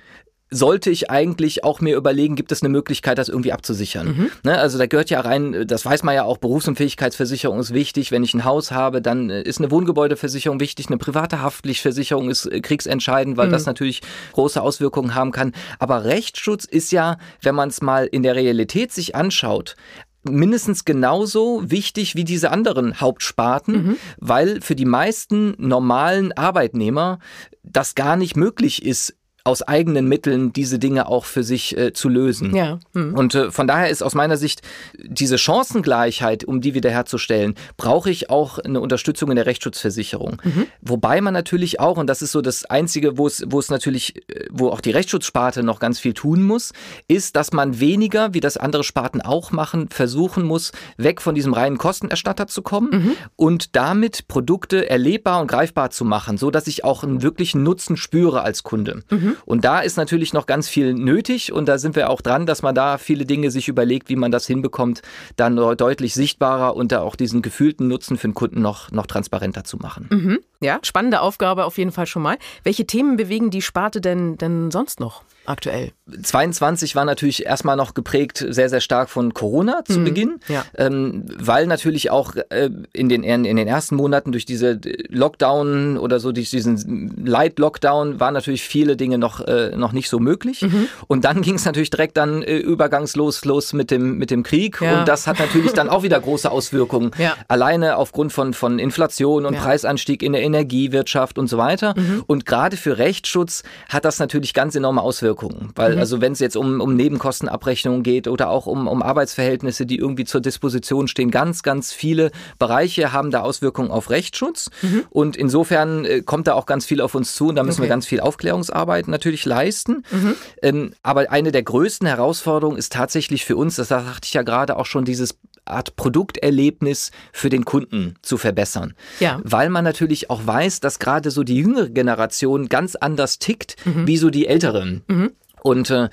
sollte ich eigentlich auch mir überlegen, gibt es eine Möglichkeit, das irgendwie abzusichern. Mhm. Ne, also da gehört ja rein, das weiß man ja auch, Berufsunfähigkeitsversicherung ist wichtig. Wenn ich ein Haus habe, dann äh, ist eine Wohngebäudeversicherung wichtig, eine private Haftpflichtversicherung ist äh, kriegsentscheidend, weil mhm. das natürlich große Auswirkungen haben kann. Aber Rechtsschutz ist ja, wenn man es mal in der Realität sich anschaut, mindestens genauso wichtig wie diese anderen Hauptsparten, mhm. weil für die meisten normalen Arbeitnehmer das gar nicht möglich ist, aus eigenen Mitteln diese Dinge auch für sich äh, zu lösen. Ja. Hm. Und äh, von daher ist aus meiner Sicht diese Chancengleichheit, um die wiederherzustellen, brauche ich auch eine Unterstützung in der Rechtsschutzversicherung. Mhm. Wobei man natürlich auch, und das ist so das Einzige, wo es, wo es natürlich, äh, wo auch die Rechtsschutzsparte noch ganz viel tun muss, ist, dass man weniger, wie das andere Sparten auch machen, versuchen muss, weg von diesem reinen Kostenerstatter zu kommen mhm. und damit Produkte erlebbar und greifbar zu machen, so dass ich auch einen wirklichen Nutzen spüre als Kunde. Mhm. Und da ist natürlich noch ganz viel nötig und da sind wir auch dran, dass man da viele Dinge sich überlegt, wie man das hinbekommt, dann deutlich sichtbarer und da auch diesen gefühlten Nutzen für den Kunden noch, noch transparenter zu machen. Mhm. Ja, spannende Aufgabe auf jeden Fall schon mal. Welche Themen bewegen die Sparte denn, denn sonst noch? aktuell? 22 war natürlich erstmal noch geprägt sehr, sehr stark von Corona zu mhm, Beginn, ja. ähm, weil natürlich auch äh, in, den, in den ersten Monaten durch diese Lockdown oder so, durch diesen Light-Lockdown waren natürlich viele Dinge noch, äh, noch nicht so möglich. Mhm. Und dann ging es natürlich direkt dann äh, übergangslos los mit dem, mit dem Krieg. Ja. Und das hat natürlich dann auch wieder große Auswirkungen. Ja. Alleine aufgrund von, von Inflation und Preisanstieg in der Energiewirtschaft und so weiter. Mhm. Und gerade für Rechtsschutz hat das natürlich ganz enorme Auswirkungen. Weil, mhm. also wenn es jetzt um, um Nebenkostenabrechnungen geht oder auch um, um Arbeitsverhältnisse, die irgendwie zur Disposition stehen, ganz, ganz viele Bereiche haben da Auswirkungen auf Rechtsschutz. Mhm. Und insofern äh, kommt da auch ganz viel auf uns zu und da müssen okay. wir ganz viel Aufklärungsarbeit natürlich leisten. Mhm. Ähm, aber eine der größten Herausforderungen ist tatsächlich für uns, das sagte ich ja gerade auch schon, dieses Art Produkterlebnis für den Kunden zu verbessern. Ja. Weil man natürlich auch weiß, dass gerade so die jüngere Generation ganz anders tickt, mhm. wie so die älteren. Mhm und äh,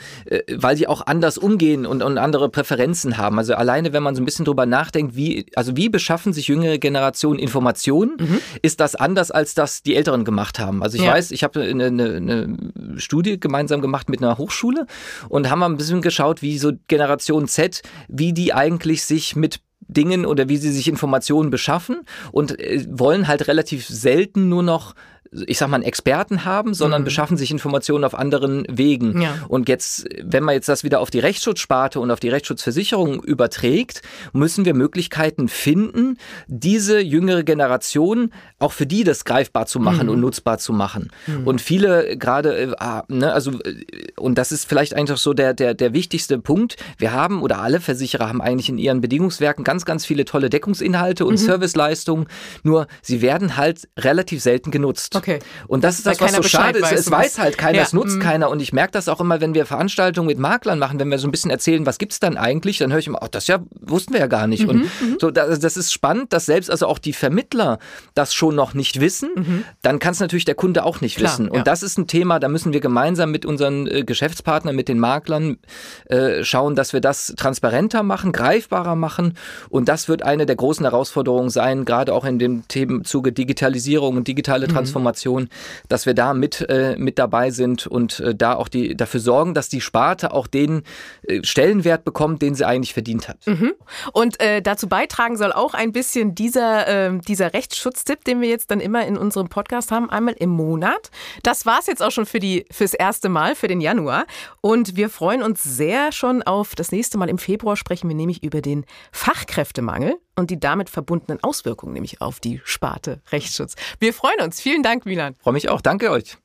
weil die auch anders umgehen und, und andere Präferenzen haben. Also alleine, wenn man so ein bisschen drüber nachdenkt, wie also wie beschaffen sich jüngere Generationen Informationen, mhm. ist das anders als das die Älteren gemacht haben. Also ich ja. weiß, ich habe eine, eine, eine Studie gemeinsam gemacht mit einer Hochschule und haben mal ein bisschen geschaut, wie so Generation Z, wie die eigentlich sich mit Dingen oder wie sie sich Informationen beschaffen und äh, wollen halt relativ selten nur noch ich sag mal, einen Experten haben, sondern mhm. beschaffen sich Informationen auf anderen Wegen. Ja. Und jetzt, wenn man jetzt das wieder auf die Rechtsschutzsparte und auf die Rechtsschutzversicherung überträgt, müssen wir Möglichkeiten finden, diese jüngere Generation auch für die das greifbar zu machen mhm. und nutzbar zu machen. Mhm. Und viele gerade, äh, ah, ne, also, äh, und das ist vielleicht einfach so der, der, der wichtigste Punkt. Wir haben oder alle Versicherer haben eigentlich in ihren Bedingungswerken ganz, ganz viele tolle Deckungsinhalte und mhm. Serviceleistungen. Nur sie werden halt relativ selten genutzt. Okay. Und das ist das, was so schade ist. Es weiß halt keiner, ja. es nutzt mhm. keiner. Und ich merke das auch immer, wenn wir Veranstaltungen mit Maklern machen, wenn wir so ein bisschen erzählen, was gibt's dann eigentlich, dann höre ich immer, ach, das ja, wussten wir ja gar nicht. Mhm. Und mhm. so, das, das ist spannend, dass selbst also auch die Vermittler das schon noch nicht wissen. Mhm. Dann kann es natürlich der Kunde auch nicht Klar, wissen. Und ja. das ist ein Thema, da müssen wir gemeinsam mit unseren äh, Geschäftspartnern, mit den Maklern äh, schauen, dass wir das transparenter machen, greifbarer machen. Und das wird eine der großen Herausforderungen sein, gerade auch in dem Themenzuge Digitalisierung und digitale mhm. Transformation, dass wir da mit, äh, mit dabei sind und äh, da auch die, dafür sorgen, dass die Sparte auch den äh, Stellenwert bekommt, den sie eigentlich verdient hat. Mhm. Und äh, dazu beitragen soll auch ein bisschen dieser, äh, dieser Rechtsschutztipp, den wir jetzt dann immer in unserem Podcast haben, einmal im Monat. Das war es jetzt auch schon für die, fürs erste Mal, für den Januar. Und wir freuen uns sehr schon auf das nächste Mal. Im Februar sprechen wir nämlich über den Fachkräftemangel und die damit verbundenen Auswirkungen, nämlich auf die Sparte Rechtsschutz. Wir freuen uns. Vielen Dank, Milan. Freue mich auch. Danke euch.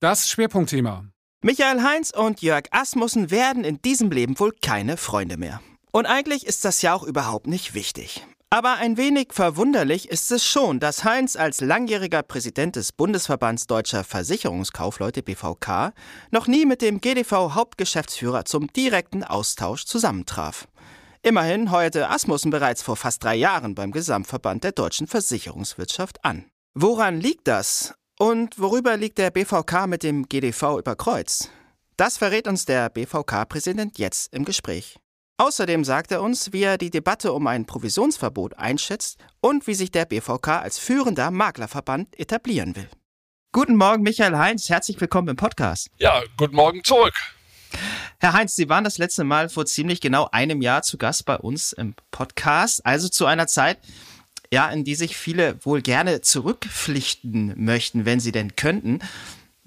Das Schwerpunktthema. Michael Heinz und Jörg Asmussen werden in diesem Leben wohl keine Freunde mehr. Und eigentlich ist das ja auch überhaupt nicht wichtig. Aber ein wenig verwunderlich ist es schon, dass Heinz als langjähriger Präsident des Bundesverbands Deutscher Versicherungskaufleute BVK noch nie mit dem GDV-Hauptgeschäftsführer zum direkten Austausch zusammentraf. Immerhin heuerte Asmussen bereits vor fast drei Jahren beim Gesamtverband der deutschen Versicherungswirtschaft an. Woran liegt das? Und worüber liegt der BVK mit dem GDV über Kreuz? Das verrät uns der BVK-Präsident jetzt im Gespräch. Außerdem sagt er uns, wie er die Debatte um ein Provisionsverbot einschätzt und wie sich der BVK als führender Maklerverband etablieren will. Guten Morgen, Michael Heinz. Herzlich willkommen im Podcast. Ja, guten Morgen zurück. Herr Heinz, Sie waren das letzte Mal vor ziemlich genau einem Jahr zu Gast bei uns im Podcast, also zu einer Zeit, ja, in die sich viele wohl gerne zurückpflichten möchten, wenn sie denn könnten.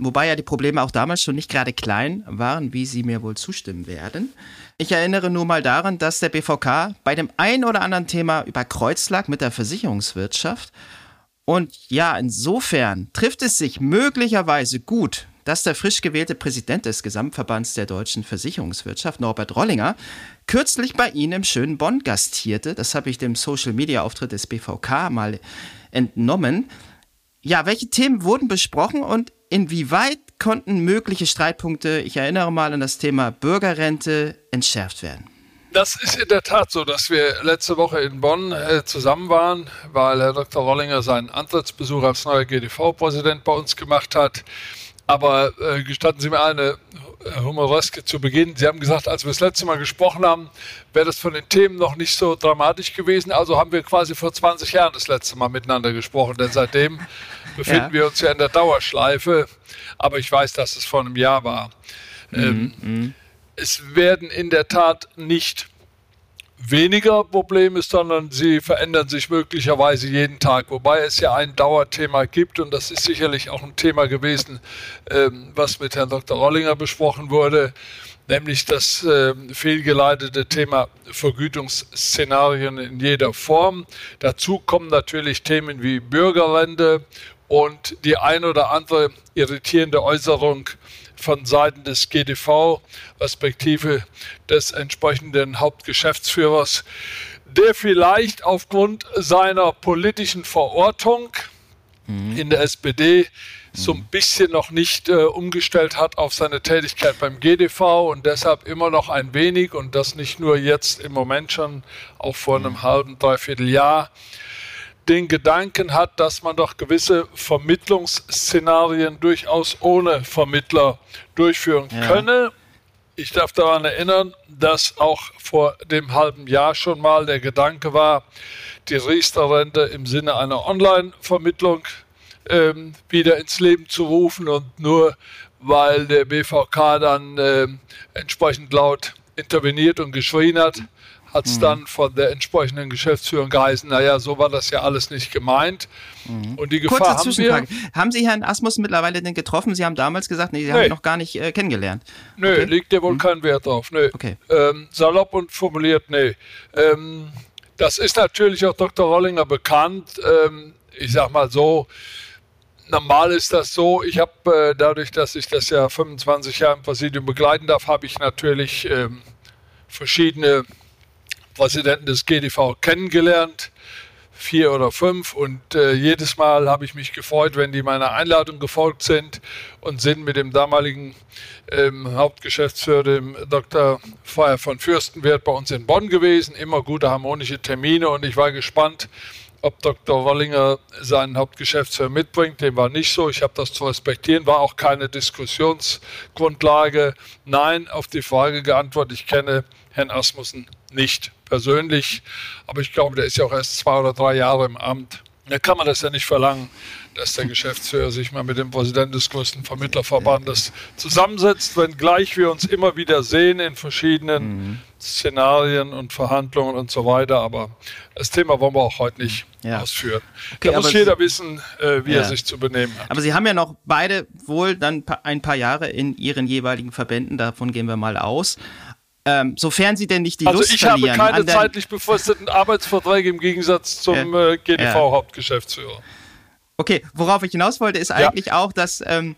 Wobei ja die Probleme auch damals schon nicht gerade klein waren, wie Sie mir wohl zustimmen werden. Ich erinnere nur mal daran, dass der BVK bei dem ein oder anderen Thema über Kreuz lag mit der Versicherungswirtschaft. Und ja, insofern trifft es sich möglicherweise gut, dass der frisch gewählte Präsident des Gesamtverbands der deutschen Versicherungswirtschaft, Norbert Rollinger, kürzlich bei Ihnen im schönen Bonn gastierte. Das habe ich dem Social-Media-Auftritt des BVK mal entnommen. Ja, welche Themen wurden besprochen und inwieweit konnten mögliche Streitpunkte, ich erinnere mal an das Thema Bürgerrente, entschärft werden? Das ist in der Tat so, dass wir letzte Woche in Bonn äh, zusammen waren, weil Herr Dr. Rollinger seinen Antrittsbesuch als neuer GDV-Präsident bei uns gemacht hat. Aber äh, gestatten Sie mir eine äh, Humoreske zu Beginn. Sie haben gesagt, als wir das letzte Mal gesprochen haben, wäre das von den Themen noch nicht so dramatisch gewesen. Also haben wir quasi vor 20 Jahren das letzte Mal miteinander gesprochen, denn seitdem befinden ja. wir uns ja in der Dauerschleife. Aber ich weiß, dass es vor einem Jahr war. Mhm, ähm, mhm. es werden in der Tat nicht weniger Probleme, sondern sie verändern sich möglicherweise jeden Tag. Wobei es ja ein Dauerthema gibt und das ist sicherlich auch ein Thema gewesen, ähm, was mit Herrn Dr. Rollinger besprochen wurde, nämlich das äh, fehlgeleitete Thema Vergütungsszenarien in jeder Form. Dazu kommen natürlich Themen wie Bürgerrente und die ein oder andere irritierende Äußerung von Seiten des GDV, respektive des entsprechenden Hauptgeschäftsführers, der vielleicht aufgrund seiner politischen Verortung mhm. in der SPD so ein bisschen noch nicht äh, umgestellt hat auf seine Tätigkeit beim GDV und deshalb immer noch ein wenig und das nicht nur jetzt im Moment schon, auch vor einem mhm. halben, dreiviertel Jahr, den Gedanken hat, dass man doch gewisse Vermittlungsszenarien durchaus ohne Vermittler durchführen ja. könne. Ich darf daran erinnern, dass auch vor dem halben Jahr schon mal der Gedanke war, die Riester-Rente im Sinne einer Online-Vermittlung ähm, wieder ins Leben zu rufen und nur weil der BVK dann äh, entsprechend laut interveniert und geschrien hat, hat es mhm. dann von der entsprechenden Geschäftsführung geheißen, naja, so war das ja alles nicht gemeint. Mhm. Und die Gefahr Kurze haben wir. Haben Sie Herrn Asmus mittlerweile denn getroffen? Sie haben damals gesagt, nee, Sie nee. haben ihn noch gar nicht äh, kennengelernt. Nö, okay. liegt ja wohl mhm. kein Wert drauf. Nö. Okay. Ähm, salopp und formuliert, nee. Ähm, das ist natürlich auch Dr. Rollinger bekannt. Ähm, ich sag mal so, normal ist das so, ich habe äh, dadurch, dass ich das ja 25 Jahre im Präsidium begleiten darf, habe ich natürlich ähm, verschiedene Präsidenten des GDV kennengelernt, vier oder fünf. Und äh, jedes Mal habe ich mich gefreut, wenn die meiner Einladung gefolgt sind und sind mit dem damaligen ähm, Hauptgeschäftsführer, dem Dr. Feuer von Fürstenwert, bei uns in Bonn gewesen. Immer gute harmonische Termine und ich war gespannt, ob Dr. Rollinger seinen Hauptgeschäftsführer mitbringt. Dem war nicht so. Ich habe das zu respektieren. War auch keine Diskussionsgrundlage. Nein, auf die Frage geantwortet. Ich kenne Herrn Asmussen nicht persönlich, aber ich glaube, der ist ja auch erst zwei oder drei Jahre im Amt. Da kann man das ja nicht verlangen, dass der Geschäftsführer sich mal mit dem Präsidenten des größten Vermittlerverbandes zusammensetzt, wenngleich wir uns immer wieder sehen in verschiedenen mhm. Szenarien und Verhandlungen und so weiter. Aber das Thema wollen wir auch heute nicht ja. ausführen. Okay, da muss jeder Sie, wissen, äh, wie ja. er sich zu benehmen hat. Aber Sie haben ja noch beide wohl dann ein paar Jahre in Ihren jeweiligen Verbänden, davon gehen wir mal aus. Ähm, sofern sie denn nicht die also Lust ich verlieren. Also ich habe keine zeitlich befristeten Arbeitsverträge im Gegensatz zum äh, GDV-Hauptgeschäftsführer. Okay, worauf ich hinaus wollte, ist eigentlich ja. auch, dass ähm,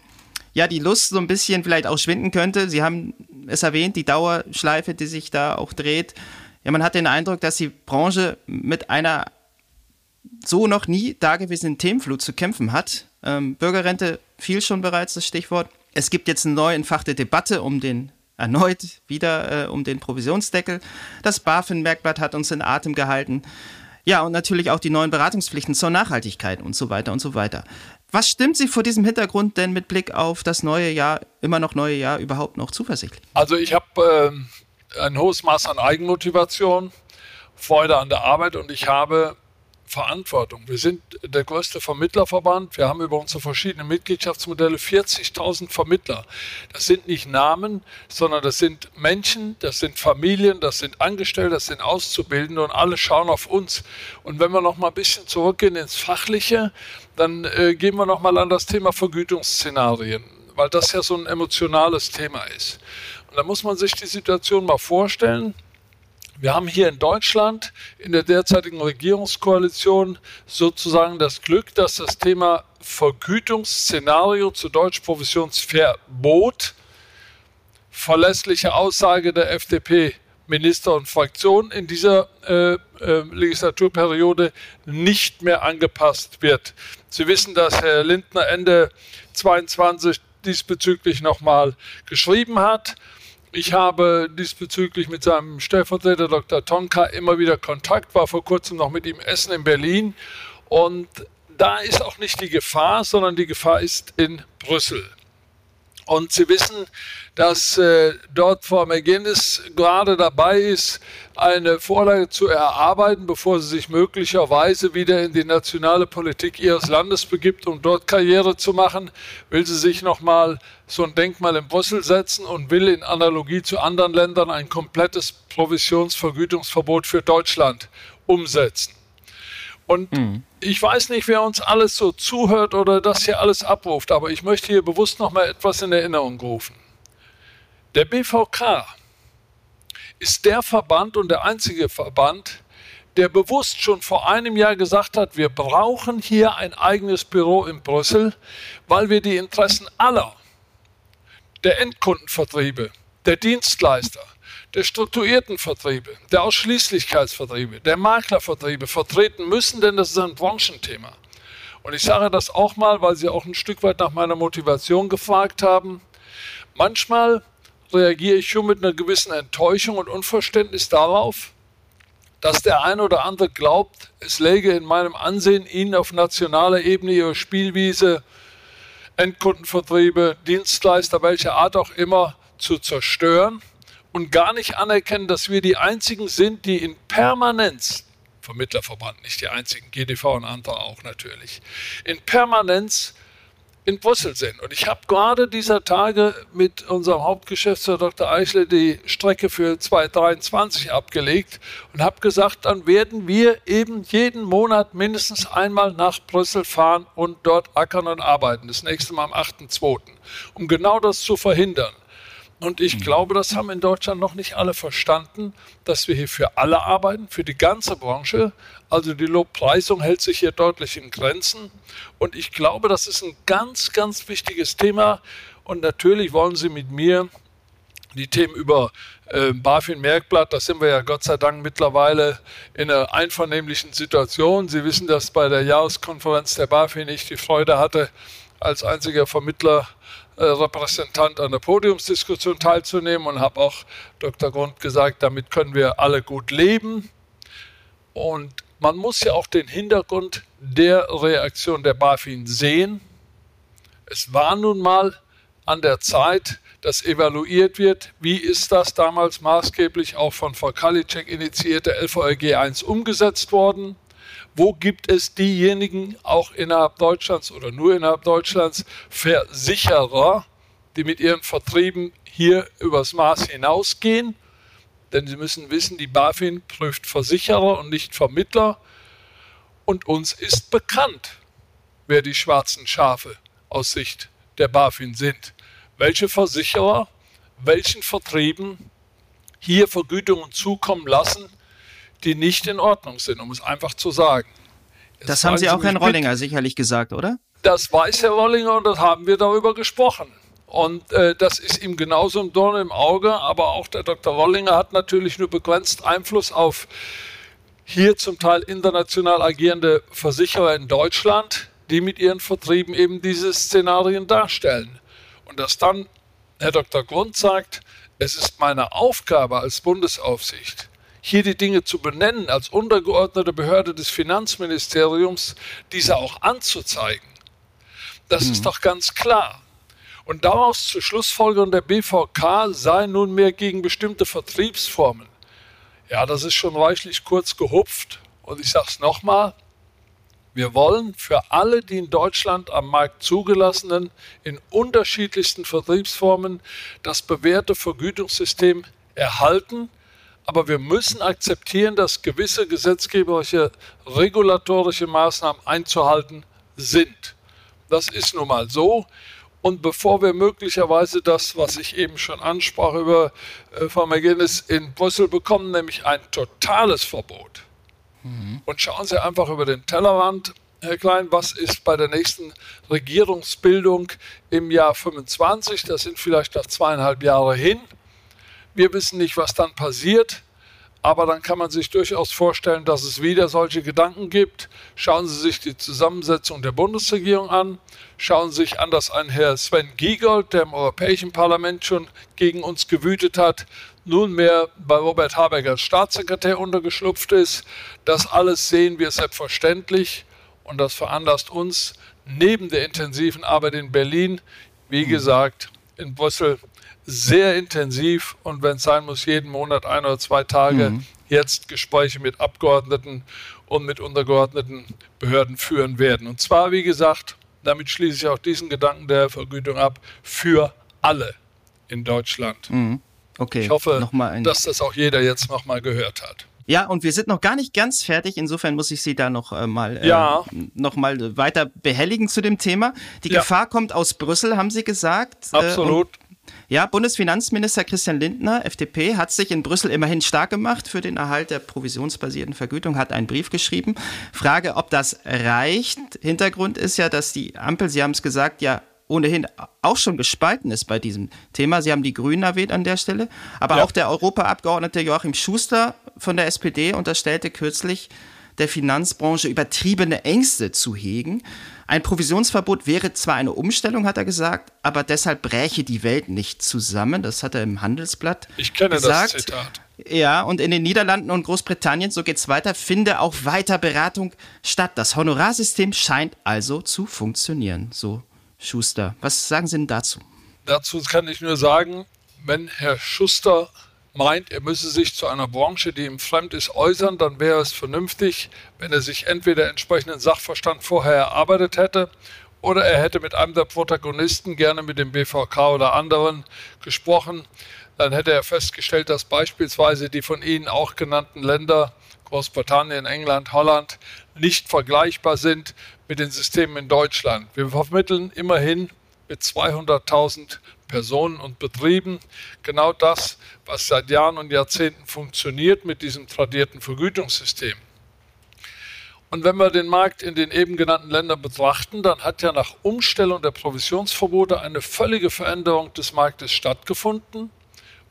ja die Lust so ein bisschen vielleicht auch schwinden könnte. Sie haben es erwähnt, die Dauerschleife, die sich da auch dreht. Ja, man hat den Eindruck, dass die Branche mit einer so noch nie dagewesenen Themenflut zu kämpfen hat. Ähm, Bürgerrente fiel schon bereits das Stichwort. Es gibt jetzt eine neu entfachte Debatte um den erneut wieder äh, um den Provisionsdeckel. Das BaFin-Merkblatt hat uns in Atem gehalten. Ja, und natürlich auch die neuen Beratungspflichten zur Nachhaltigkeit und so weiter und so weiter. Was stimmt Sie vor diesem Hintergrund denn mit Blick auf das neue Jahr, immer noch neue Jahr, überhaupt noch zuversichtlich? Also ich habe äh, ein hohes Maß an Eigenmotivation, Freude an der Arbeit und ich habe Verantwortung. Wir sind der größte Vermittlerverband. Wir haben über unsere verschiedenen Mitgliedschaftsmodelle 40.000 Vermittler. Das sind nicht Namen, sondern das sind Menschen, das sind Familien, das sind Angestellte, das sind Auszubildende und alle schauen auf uns. Und wenn wir noch mal ein bisschen zurückgehen ins Fachliche, dann äh, gehen wir noch mal an das Thema Vergütungsszenarien, weil das ja so ein emotionales Thema ist. Und da muss man sich die Situation mal vorstellen. Wir haben hier in Deutschland in der derzeitigen Regierungskoalition sozusagen das Glück, dass das Thema Vergütungsszenario zu Deutsch Provisionsverbot verlässliche Aussage der FDP Minister und Fraktion in dieser äh, äh, Legislaturperiode nicht mehr angepasst wird. Sie wissen, dass Herr Lindner Ende 22 diesbezüglich nochmal geschrieben hat. Ich habe diesbezüglich mit seinem Stellvertreter Dr. Tonka immer wieder Kontakt, war vor kurzem noch mit ihm essen in Berlin. Und da ist auch nicht die Gefahr, sondern die Gefahr ist in Brüssel. Und Sie wissen, dass äh, dort Frau McGuinness gerade dabei ist, eine Vorlage zu erarbeiten, bevor sie sich möglicherweise wieder in die nationale Politik ihres Landes begibt, um dort Karriere zu machen, will sie sich nochmal so ein Denkmal in Brüssel setzen und will in Analogie zu anderen Ländern ein komplettes Provisionsvergütungsverbot für Deutschland umsetzen. Und mhm. ich weiß nicht, wer uns alles so zuhört oder das hier alles abruft, aber ich möchte hier bewusst noch mal etwas in Erinnerung rufen. Der BVK ist der Verband und der einzige Verband, der bewusst schon vor einem Jahr gesagt hat, wir brauchen hier ein eigenes Büro in Brüssel, weil wir die Interessen aller, der Endkundenvertriebe, der Dienstleister, der strukturierten Vertriebe, der Ausschließlichkeitsvertriebe, der Maklervertriebe vertreten müssen, denn das ist ein Branchenthema. Und ich sage das auch mal, weil Sie auch ein Stück weit nach meiner Motivation gefragt haben. Manchmal reagiere ich schon mit einer gewissen Enttäuschung und Unverständnis darauf, dass der ein oder andere glaubt, es läge in meinem Ansehen, Ihnen auf nationaler Ebene Ihre Spielwiese, Endkundenvertriebe, Dienstleister, welcher Art auch immer, zu zerstören und gar nicht anerkennen, dass wir die einzigen sind, die in Permanenz, Vermittlerverband nicht die einzigen, GDV und andere auch natürlich, in Permanenz in Brüssel sind. Und ich habe gerade dieser Tage mit unserem Hauptgeschäftsführer Dr. Eichler die Strecke für 2023 abgelegt und habe gesagt, dann werden wir eben jeden Monat mindestens einmal nach Brüssel fahren und dort ackern und arbeiten. Das nächste Mal am 8.2. Um genau das zu verhindern. Und ich mhm. glaube, das haben in Deutschland noch nicht alle verstanden, dass wir hier für alle arbeiten, für die ganze Branche. Also die Lobpreisung hält sich hier deutlich in Grenzen. Und ich glaube, das ist ein ganz, ganz wichtiges Thema. Und natürlich wollen Sie mit mir die Themen über äh, BaFin-Merkblatt, da sind wir ja Gott sei Dank mittlerweile in einer einvernehmlichen Situation. Sie wissen, dass bei der Jahreskonferenz der BaFin ich die Freude hatte, als einziger Vermittler Repräsentant an der Podiumsdiskussion teilzunehmen und habe auch Dr. Grund gesagt, damit können wir alle gut leben. Und man muss ja auch den Hintergrund der Reaktion der BaFin sehen. Es war nun mal an der Zeit, dass evaluiert wird, wie ist das damals maßgeblich auch von Frau Kalitschek initiierte LVRG 1 umgesetzt worden wo gibt es diejenigen auch innerhalb Deutschlands oder nur innerhalb Deutschlands Versicherer, die mit ihren Vertrieben hier übers Maß hinausgehen. Denn Sie müssen wissen, die BaFin prüft Versicherer und nicht Vermittler. Und uns ist bekannt, wer die schwarzen Schafe aus Sicht der BaFin sind. Welche Versicherer welchen Vertrieben hier Vergütungen zukommen lassen, die nicht in Ordnung sind, um es einfach zu sagen. Jetzt das haben Sie auch Herrn Rollinger mit. sicherlich gesagt, oder? Das weiß Herr Rollinger und das haben wir darüber gesprochen. Und äh, das ist ihm genauso ein Dorn im Auge, aber auch der Dr. Rollinger hat natürlich nur begrenzt Einfluss auf hier zum Teil international agierende Versicherer in Deutschland, die mit ihren Vertrieben eben diese Szenarien darstellen. Und dass dann Herr Dr. Grund sagt, es ist meine Aufgabe als Bundesaufsicht, hier die Dinge zu benennen, als untergeordnete Behörde des Finanzministeriums, diese auch anzuzeigen. Das mhm. ist doch ganz klar. Und daraus zur Schlussfolgerung der BVK sei nunmehr gegen bestimmte Vertriebsformen. Ja, das ist schon reichlich kurz gehupft. Und ich sage es nochmal, wir wollen für alle die in Deutschland am Markt zugelassenen, in unterschiedlichsten Vertriebsformen das bewährte Vergütungssystem erhalten aber wir müssen akzeptieren, dass gewisse gesetzgeberische, regulatorische Maßnahmen einzuhalten sind. Das ist nun mal so. Und bevor wir möglicherweise das, was ich eben schon ansprach über äh, Frau McGuinness in Brüssel bekommen, nämlich ein totales Verbot. Mhm. Und schauen Sie einfach über den Tellerrand, Herr Klein, was ist bei der nächsten Regierungsbildung im Jahr 25? Das sind vielleicht noch zweieinhalb Jahre hin. Wir wissen nicht, was dann passiert, aber dann kann man sich durchaus vorstellen, dass es wieder solche Gedanken gibt. Schauen Sie sich die Zusammensetzung der Bundesregierung an. Schauen Sie sich an, dass ein Herr Sven Giegold, der im Europäischen Parlament schon gegen uns gewütet hat, nunmehr bei Robert Habeck als Staatssekretär untergeschlupft ist. Das alles sehen wir selbstverständlich und das veranlasst uns, neben der intensiven Arbeit in Berlin, wie hm. gesagt, in Brüssel sehr intensiv und wenn es sein muss, jeden Monat ein oder zwei Tage mhm. jetzt Gespräche mit Abgeordneten und mit untergeordneten Behörden führen werden. Und zwar, wie gesagt, damit schließe ich auch diesen Gedanken der Vergütung ab, für alle in Deutschland. Mhm. Okay. Ich hoffe, dass das auch jeder jetzt nochmal gehört hat. Ja, und wir sind noch gar nicht ganz fertig. Insofern muss ich Sie da noch äh, mal, äh, ja. noch mal weiter behelligen zu dem Thema. Die ja. Gefahr kommt aus Brüssel, haben Sie gesagt. Äh, Absolut. Äh, ja, Bundesfinanzminister Christian Lindner, FDP, hat sich in Brüssel immerhin stark gemacht für den Erhalt der provisionsbasierten Vergütung, hat einen Brief geschrieben. Frage, ob das reicht. Hintergrund ist ja, dass die Ampel, Sie haben es gesagt, ja ohnehin auch schon gespalten ist bei diesem Thema. Sie haben die Grünen erwähnt an der Stelle, aber ja. auch der Europaabgeordnete Joachim Schuster von der SPD unterstellte kürzlich, der Finanzbranche übertriebene Ängste zu hegen. Ein Provisionsverbot wäre zwar eine Umstellung, hat er gesagt, aber deshalb bräche die Welt nicht zusammen. Das hat er im Handelsblatt ich kenne gesagt. Das Zitat. Ja, und in den Niederlanden und Großbritannien, so geht es weiter, finde auch weiter Beratung statt. Das Honorarsystem scheint also zu funktionieren. So Schuster. Was sagen Sie denn dazu? Dazu kann ich nur sagen, wenn Herr Schuster meint, er müsse sich zu einer Branche, die ihm fremd ist, äußern, dann wäre es vernünftig, wenn er sich entweder entsprechenden Sachverstand vorher erarbeitet hätte oder er hätte mit einem der Protagonisten, gerne mit dem BVK oder anderen, gesprochen. Dann hätte er festgestellt, dass beispielsweise die von Ihnen auch genannten Länder, Großbritannien, England, Holland, nicht vergleichbar sind mit den Systemen in Deutschland. Wir vermitteln immerhin mit 200.000 Personen und Betrieben genau das, was seit Jahren und Jahrzehnten funktioniert mit diesem tradierten Vergütungssystem. Und wenn wir den Markt in den eben genannten Ländern betrachten, dann hat ja nach Umstellung der Provisionsverbote eine völlige Veränderung des Marktes stattgefunden.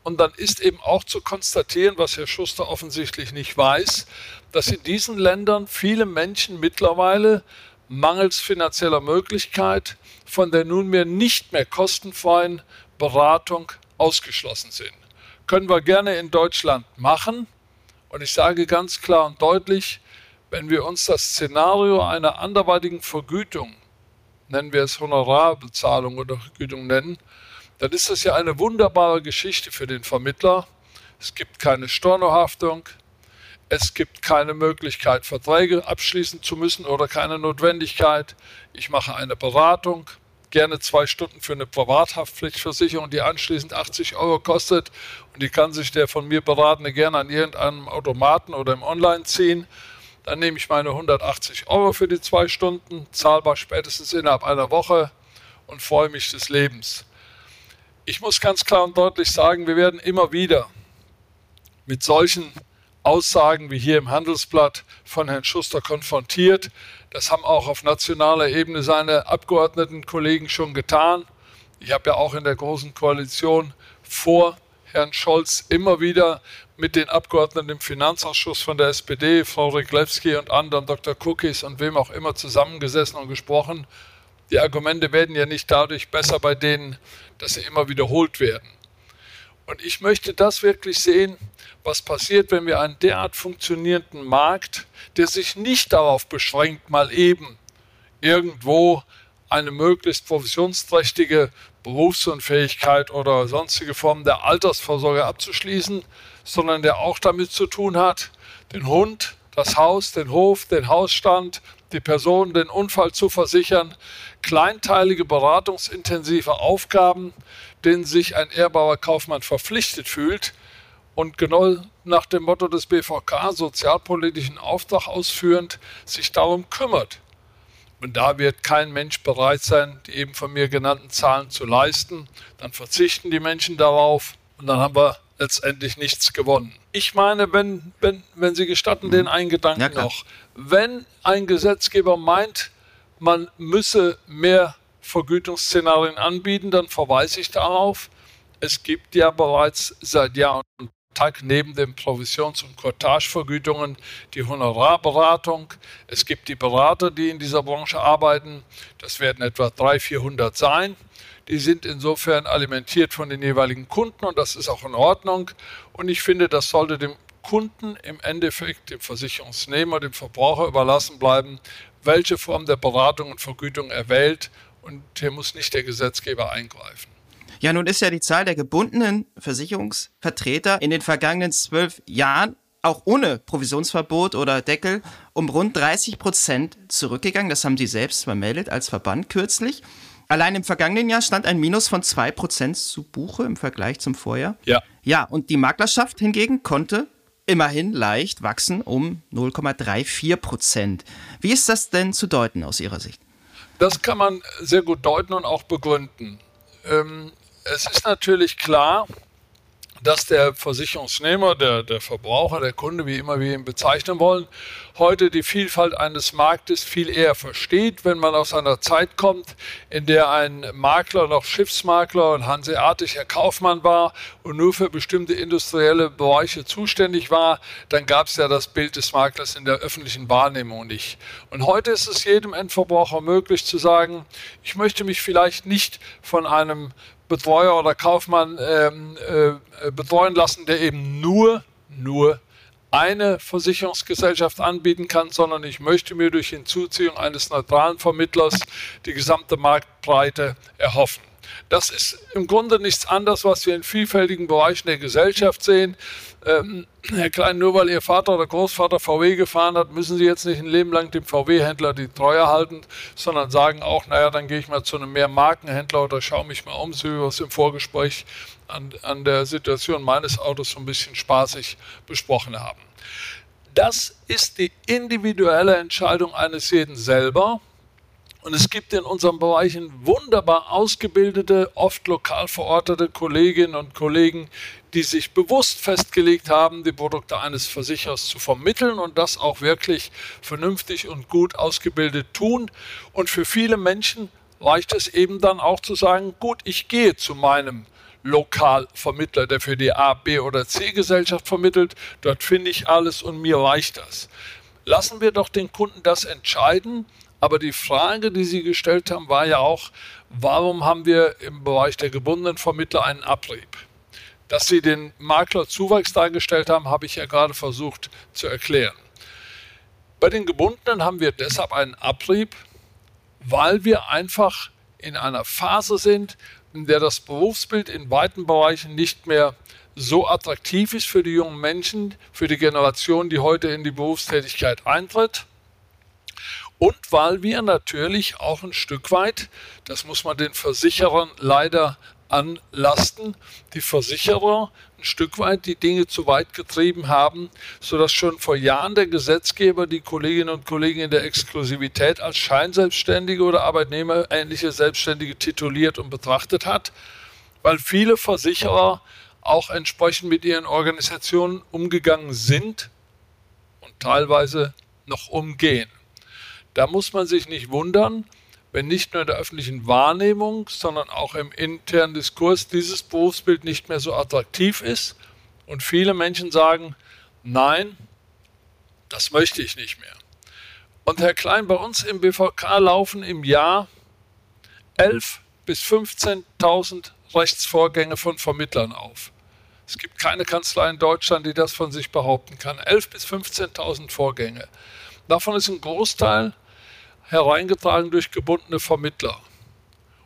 Und dann ist eben auch zu konstatieren, was Herr Schuster offensichtlich nicht weiß, dass in diesen Ländern viele Menschen mittlerweile mangels finanzieller Möglichkeit von der nunmehr nicht mehr kostenfreien Beratung ausgeschlossen sind. Können wir gerne in Deutschland machen. Und ich sage ganz klar und deutlich, wenn wir uns das Szenario einer anderweitigen Vergütung, nennen wir es Honorarbezahlung oder Vergütung nennen, dann ist das ja eine wunderbare Geschichte für den Vermittler. Es gibt keine Stornohaftung, es gibt keine Möglichkeit, Verträge abschließen zu müssen oder keine Notwendigkeit. Ich mache eine Beratung, gerne zwei Stunden für eine Privathaftpflichtversicherung, die anschließend 80 Euro kostet. Und die kann sich der von mir Beratende gerne an irgendeinem Automaten oder im Online ziehen. Dann nehme ich meine 180 Euro für die zwei Stunden, zahlbar spätestens innerhalb einer Woche und freue mich des Lebens. Ich muss ganz klar und deutlich sagen, wir werden immer wieder mit solchen Aussagen wie hier im Handelsblatt von Herrn Schuster konfrontiert. Das haben auch auf nationaler Ebene seine Abgeordnetenkollegen schon getan. Ich habe ja auch in der Großen Koalition vor Herrn Scholz immer wieder mit den Abgeordneten im Finanzausschuss von der SPD, Frau Riglewski und anderen, Dr. Cookies und wem auch immer zusammengesessen und gesprochen. Die Argumente werden ja nicht dadurch besser bei denen, dass sie immer wiederholt werden. Und ich möchte das wirklich sehen, was passiert, wenn wir einen derart funktionierenden Markt, der sich nicht darauf beschränkt, mal eben irgendwo eine möglichst provisionsträchtige Berufsunfähigkeit oder sonstige Formen der Altersvorsorge abzuschließen, sondern der auch damit zu tun hat, den Hund, das Haus, den Hof, den Hausstand, die Person, den Unfall zu versichern, kleinteilige beratungsintensive Aufgaben, denen sich ein ehrbarer Kaufmann verpflichtet fühlt, und genau nach dem Motto des BVK, sozialpolitischen Auftrag ausführend, sich darum kümmert. Und da wird kein Mensch bereit sein, die eben von mir genannten Zahlen zu leisten. Dann verzichten die Menschen darauf und dann haben wir letztendlich nichts gewonnen. Ich meine, wenn, wenn, wenn Sie gestatten, den einen Gedanken ja, noch. Wenn ein Gesetzgeber meint, man müsse mehr Vergütungsszenarien anbieten, dann verweise ich darauf, es gibt ja bereits seit Jahr und Tag neben den Provisions- und Cortagevergütungen die Honorarberatung. Es gibt die Berater, die in dieser Branche arbeiten. Das werden etwa 300, 400 sein. Die sind insofern alimentiert von den jeweiligen Kunden und das ist auch in Ordnung. Und ich finde, das sollte dem Kunden im Endeffekt, dem Versicherungsnehmer, dem Verbraucher überlassen bleiben, welche Form der Beratung und Vergütung er wählt. Und hier muss nicht der Gesetzgeber eingreifen. Ja, nun ist ja die Zahl der gebundenen Versicherungsvertreter in den vergangenen zwölf Jahren auch ohne Provisionsverbot oder Deckel um rund 30 Prozent zurückgegangen. Das haben Sie selbst vermeldet als Verband kürzlich. Allein im vergangenen Jahr stand ein Minus von 2 Prozent zu Buche im Vergleich zum Vorjahr. Ja. Ja, und die Maklerschaft hingegen konnte immerhin leicht wachsen um 0,34 Prozent. Wie ist das denn zu deuten aus Ihrer Sicht? Das kann man sehr gut deuten und auch begründen. Ähm, es ist natürlich klar, dass der Versicherungsnehmer, der, der Verbraucher, der Kunde, wie immer wir ihn bezeichnen wollen, heute die Vielfalt eines Marktes viel eher versteht, wenn man aus einer Zeit kommt, in der ein Makler noch Schiffsmakler und hanseatischer Kaufmann war und nur für bestimmte industrielle Bereiche zuständig war, dann gab es ja das Bild des Maklers in der öffentlichen Wahrnehmung nicht. Und heute ist es jedem Endverbraucher möglich zu sagen, ich möchte mich vielleicht nicht von einem Betreuer oder Kaufmann ähm, äh, betreuen lassen, der eben nur, nur eine Versicherungsgesellschaft anbieten kann, sondern ich möchte mir durch Hinzuziehung eines neutralen Vermittlers die gesamte Marktbreite erhoffen. Das ist im Grunde nichts anderes, was wir in vielfältigen Bereichen der Gesellschaft sehen. Ähm, Herr Klein, nur weil Ihr Vater oder Großvater VW gefahren hat, müssen Sie jetzt nicht ein Leben lang dem VW-Händler die Treue halten, sondern sagen auch, naja, dann gehe ich mal zu einem Mehrmarkenhändler oder schaue mich mal um, so wie wir es im Vorgespräch an, an der Situation meines Autos so ein bisschen spaßig besprochen haben. Das ist die individuelle Entscheidung eines jeden selber. Und es gibt in unseren Bereichen wunderbar ausgebildete, oft lokal verortete Kolleginnen und Kollegen, die sich bewusst festgelegt haben, die Produkte eines Versicherers zu vermitteln und das auch wirklich vernünftig und gut ausgebildet tun. Und für viele Menschen reicht es eben dann auch zu sagen, gut, ich gehe zu meinem Lokalvermittler, der für die A, B oder C Gesellschaft vermittelt. Dort finde ich alles und mir reicht das. Lassen wir doch den Kunden das entscheiden aber die Frage, die Sie gestellt haben, war ja auch, warum haben wir im Bereich der gebundenen Vermittler einen Abrieb? Dass Sie den Maklerzuwachs dargestellt haben, habe ich ja gerade versucht zu erklären. Bei den gebundenen haben wir deshalb einen Abrieb, weil wir einfach in einer Phase sind, in der das Berufsbild in weiten Bereichen nicht mehr so attraktiv ist für die jungen Menschen, für die Generation, die heute in die Berufstätigkeit eintritt und weil wir natürlich auch ein Stück weit, das muss man den Versicherern leider anlasten, die Versicherer ein Stück weit die Dinge zu weit getrieben haben, sodass schon vor Jahren der Gesetzgeber die Kolleginnen und Kollegen in der Exklusivität als Scheinselbstständige oder Arbeitnehmerähnliche Selbstständige tituliert und betrachtet hat, weil viele Versicherer auch entsprechend mit ihren Organisationen umgegangen sind und teilweise noch umgehen. Da muss man sich nicht wundern, wenn nicht nur in der öffentlichen Wahrnehmung, sondern auch im internen Diskurs dieses Berufsbild nicht mehr so attraktiv ist und viele Menschen sagen, nein, das möchte ich nicht mehr. Und Herr Klein, bei uns im BVK laufen im Jahr 11.000 bis 15.000 Rechtsvorgänge von Vermittlern auf. Es gibt keine Kanzlei in Deutschland, die das von sich behaupten kann. 11.000 bis 15.000 Vorgänge. Davon ist ein Großteil hereingetragen durch gebundene Vermittler.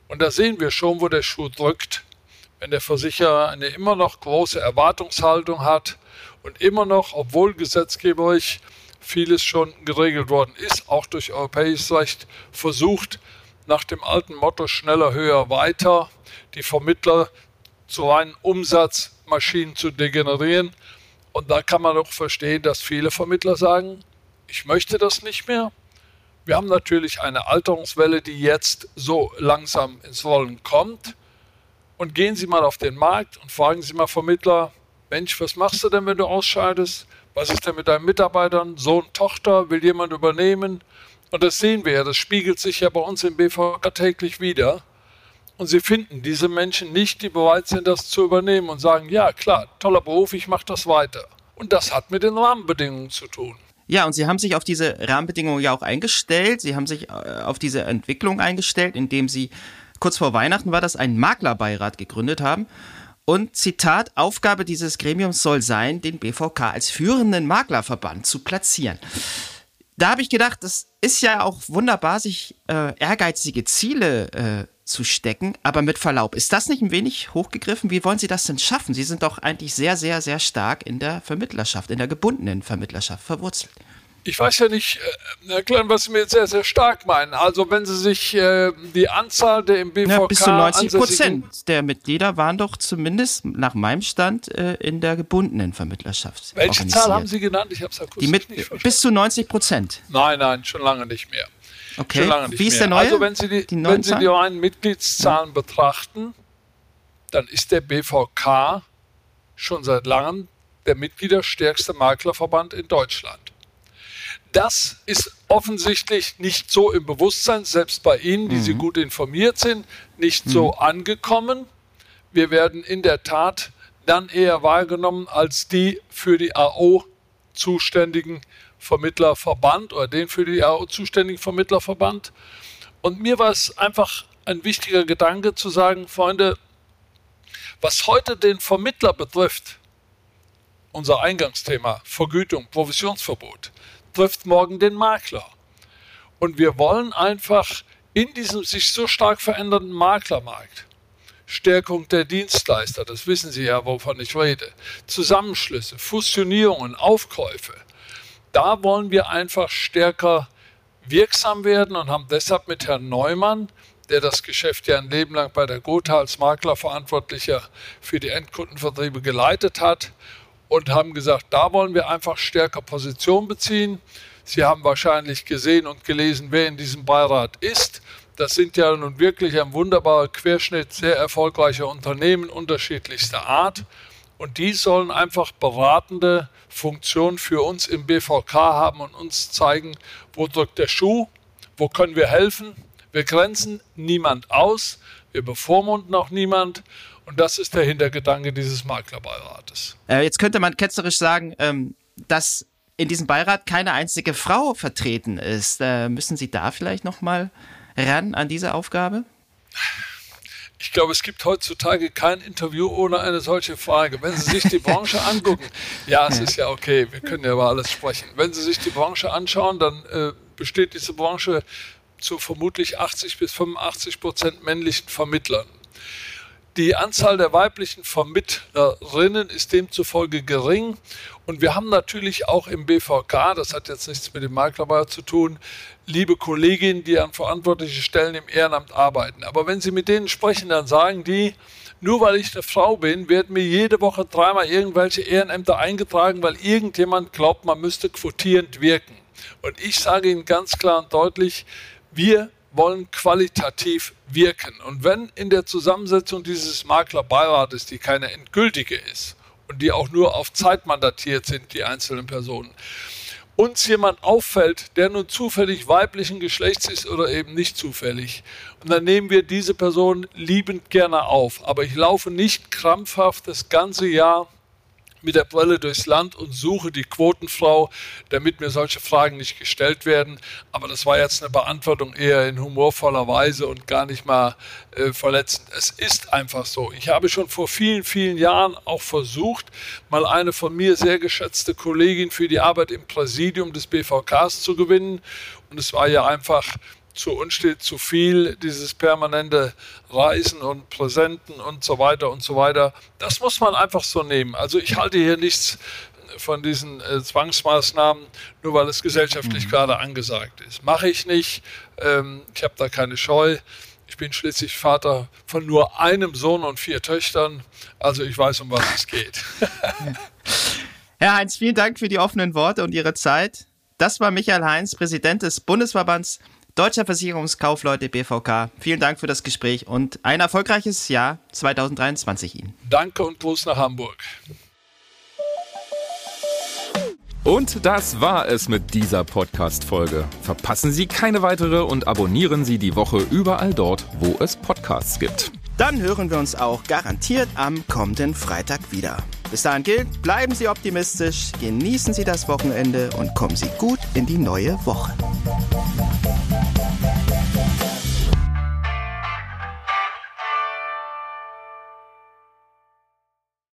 Und da sehen wir schon, wo der Schuh drückt. Wenn der Versicherer eine immer noch große Erwartungshaltung hat und immer noch, obwohl gesetzgeberisch vieles schon geregelt worden ist, auch durch europäisches Recht, versucht, nach dem alten Motto schneller, höher, weiter, die Vermittler zu reinen Umsatzmaschinen zu degenerieren. Und da kann man auch verstehen, dass viele Vermittler sagen, ich möchte das nicht mehr, wir haben natürlich eine Alterungswelle, die jetzt so langsam ins Rollen kommt. Und gehen Sie mal auf den Markt und fragen Sie mal Vermittler, Mensch, was machst du denn, wenn du ausscheidest? Was ist denn mit deinen Mitarbeitern? Sohn, Tochter, will jemand übernehmen? Und das sehen wir ja, das spiegelt sich ja bei uns im BVK täglich wieder. Und Sie finden diese Menschen nicht, die bereit sind, das zu übernehmen und sagen, ja klar, toller Beruf, ich mache das weiter. Und das hat mit den Rahmenbedingungen zu tun. Ja, und Sie haben sich auf diese Rahmenbedingungen ja auch eingestellt. Sie haben sich äh, auf diese Entwicklung eingestellt, indem Sie kurz vor Weihnachten war das ein Maklerbeirat gegründet haben. Und Zitat, Aufgabe dieses Gremiums soll sein, den BVK als führenden Maklerverband zu platzieren. Da habe ich gedacht, das ist ja auch wunderbar, sich äh, ehrgeizige Ziele äh, zu stecken. Aber mit Verlaub, ist das nicht ein wenig hochgegriffen? Wie wollen Sie das denn schaffen? Sie sind doch eigentlich sehr, sehr, sehr stark in der Vermittlerschaft, in der gebundenen Vermittlerschaft verwurzelt. Ich weiß ja nicht, äh, Herr Klein, was Sie mir jetzt sehr, sehr stark meinen. Also wenn Sie sich äh, die Anzahl der im BVK... Na, bis zu 90 Prozent der Mitglieder waren doch zumindest nach meinem Stand äh, in der gebundenen Vermittlerschaft Welche Zahl haben Sie genannt? Ich habe es akustisch mit, nicht verstanden. Bis zu 90 Prozent. Nein, nein, schon lange nicht mehr. Okay, schon lange nicht wie ist der neue? Also wenn Sie die, die wenn Sie die reinen Mitgliedszahlen ja. betrachten, dann ist der BVK schon seit langem der mitgliederstärkste Maklerverband in Deutschland. Das ist offensichtlich nicht so im Bewusstsein, selbst bei Ihnen, die mhm. Sie gut informiert sind, nicht mhm. so angekommen. Wir werden in der Tat dann eher wahrgenommen als die für die AO zuständigen Vermittlerverband oder den für die AO zuständigen Vermittlerverband. Und mir war es einfach ein wichtiger Gedanke zu sagen, Freunde, was heute den Vermittler betrifft, unser Eingangsthema, Vergütung, Provisionsverbot, trifft morgen den Makler. Und wir wollen einfach in diesem sich so stark verändernden Maklermarkt Stärkung der Dienstleister, das wissen Sie ja, wovon ich rede, Zusammenschlüsse, Fusionierungen, Aufkäufe, da wollen wir einfach stärker wirksam werden und haben deshalb mit Herrn Neumann, der das Geschäft ja ein Leben lang bei der Gotha als Maklerverantwortlicher für die Endkundenvertriebe geleitet hat, und haben gesagt, da wollen wir einfach stärker Position beziehen. Sie haben wahrscheinlich gesehen und gelesen, wer in diesem Beirat ist. Das sind ja nun wirklich ein wunderbarer Querschnitt sehr erfolgreicher Unternehmen unterschiedlichster Art. Und die sollen einfach beratende Funktion für uns im BVK haben und uns zeigen, wo drückt der Schuh, wo können wir helfen. Wir grenzen niemand aus, wir bevormunden auch niemand und das ist der Hintergedanke dieses Maklerbeirates. Äh, jetzt könnte man ketzerisch sagen, ähm, dass in diesem Beirat keine einzige Frau vertreten ist. Äh, müssen Sie da vielleicht noch mal ran an diese Aufgabe? Ich glaube, es gibt heutzutage kein Interview ohne eine solche Frage. Wenn Sie sich die Branche angucken, ja, es ist ja okay, wir können ja über alles sprechen. Wenn Sie sich die Branche anschauen, dann äh, besteht diese Branche zu vermutlich 80 bis 85 Prozent männlichen Vermittlern. Die Anzahl der weiblichen Vermittlerinnen ist demzufolge gering. Und wir haben natürlich auch im BVK, das hat jetzt nichts mit dem Maklerbeirat zu tun, liebe Kolleginnen, die an verantwortlichen Stellen im Ehrenamt arbeiten. Aber wenn Sie mit denen sprechen, dann sagen die, nur weil ich eine Frau bin, werden mir jede Woche dreimal irgendwelche Ehrenämter eingetragen, weil irgendjemand glaubt, man müsste quotierend wirken. Und ich sage Ihnen ganz klar und deutlich, wir wollen qualitativ wirken. Und wenn in der Zusammensetzung dieses Maklerbeirates, die keine endgültige ist und die auch nur auf Zeit mandatiert sind, die einzelnen Personen, uns jemand auffällt, der nun zufällig weiblichen Geschlechts ist oder eben nicht zufällig, und dann nehmen wir diese Person liebend gerne auf. Aber ich laufe nicht krampfhaft das ganze Jahr mit der Brille durchs Land und suche die Quotenfrau, damit mir solche Fragen nicht gestellt werden. Aber das war jetzt eine Beantwortung eher in humorvoller Weise und gar nicht mal äh, verletzend. Es ist einfach so. Ich habe schon vor vielen, vielen Jahren auch versucht, mal eine von mir sehr geschätzte Kollegin für die Arbeit im Präsidium des BVKs zu gewinnen. Und es war ja einfach zu uns steht zu viel, dieses permanente Reisen und Präsenten und so weiter und so weiter. Das muss man einfach so nehmen. Also ich halte hier nichts von diesen äh, Zwangsmaßnahmen, nur weil es gesellschaftlich mhm. gerade angesagt ist. Mache ich nicht. Ähm, ich habe da keine Scheu. Ich bin schließlich Vater von nur einem Sohn und vier Töchtern. Also ich weiß, um was es geht. Herr Heinz, vielen Dank für die offenen Worte und Ihre Zeit. Das war Michael Heinz, Präsident des Bundesverbands Deutscher Versicherungskaufleute BVK, vielen Dank für das Gespräch und ein erfolgreiches Jahr 2023 Ihnen. Danke und Gruß nach Hamburg. Und das war es mit dieser Podcast-Folge. Verpassen Sie keine weitere und abonnieren Sie die Woche überall dort, wo es Podcasts gibt. Dann hören wir uns auch garantiert am kommenden Freitag wieder. Bis dahin gilt, bleiben Sie optimistisch, genießen Sie das Wochenende und kommen Sie gut in die neue Woche.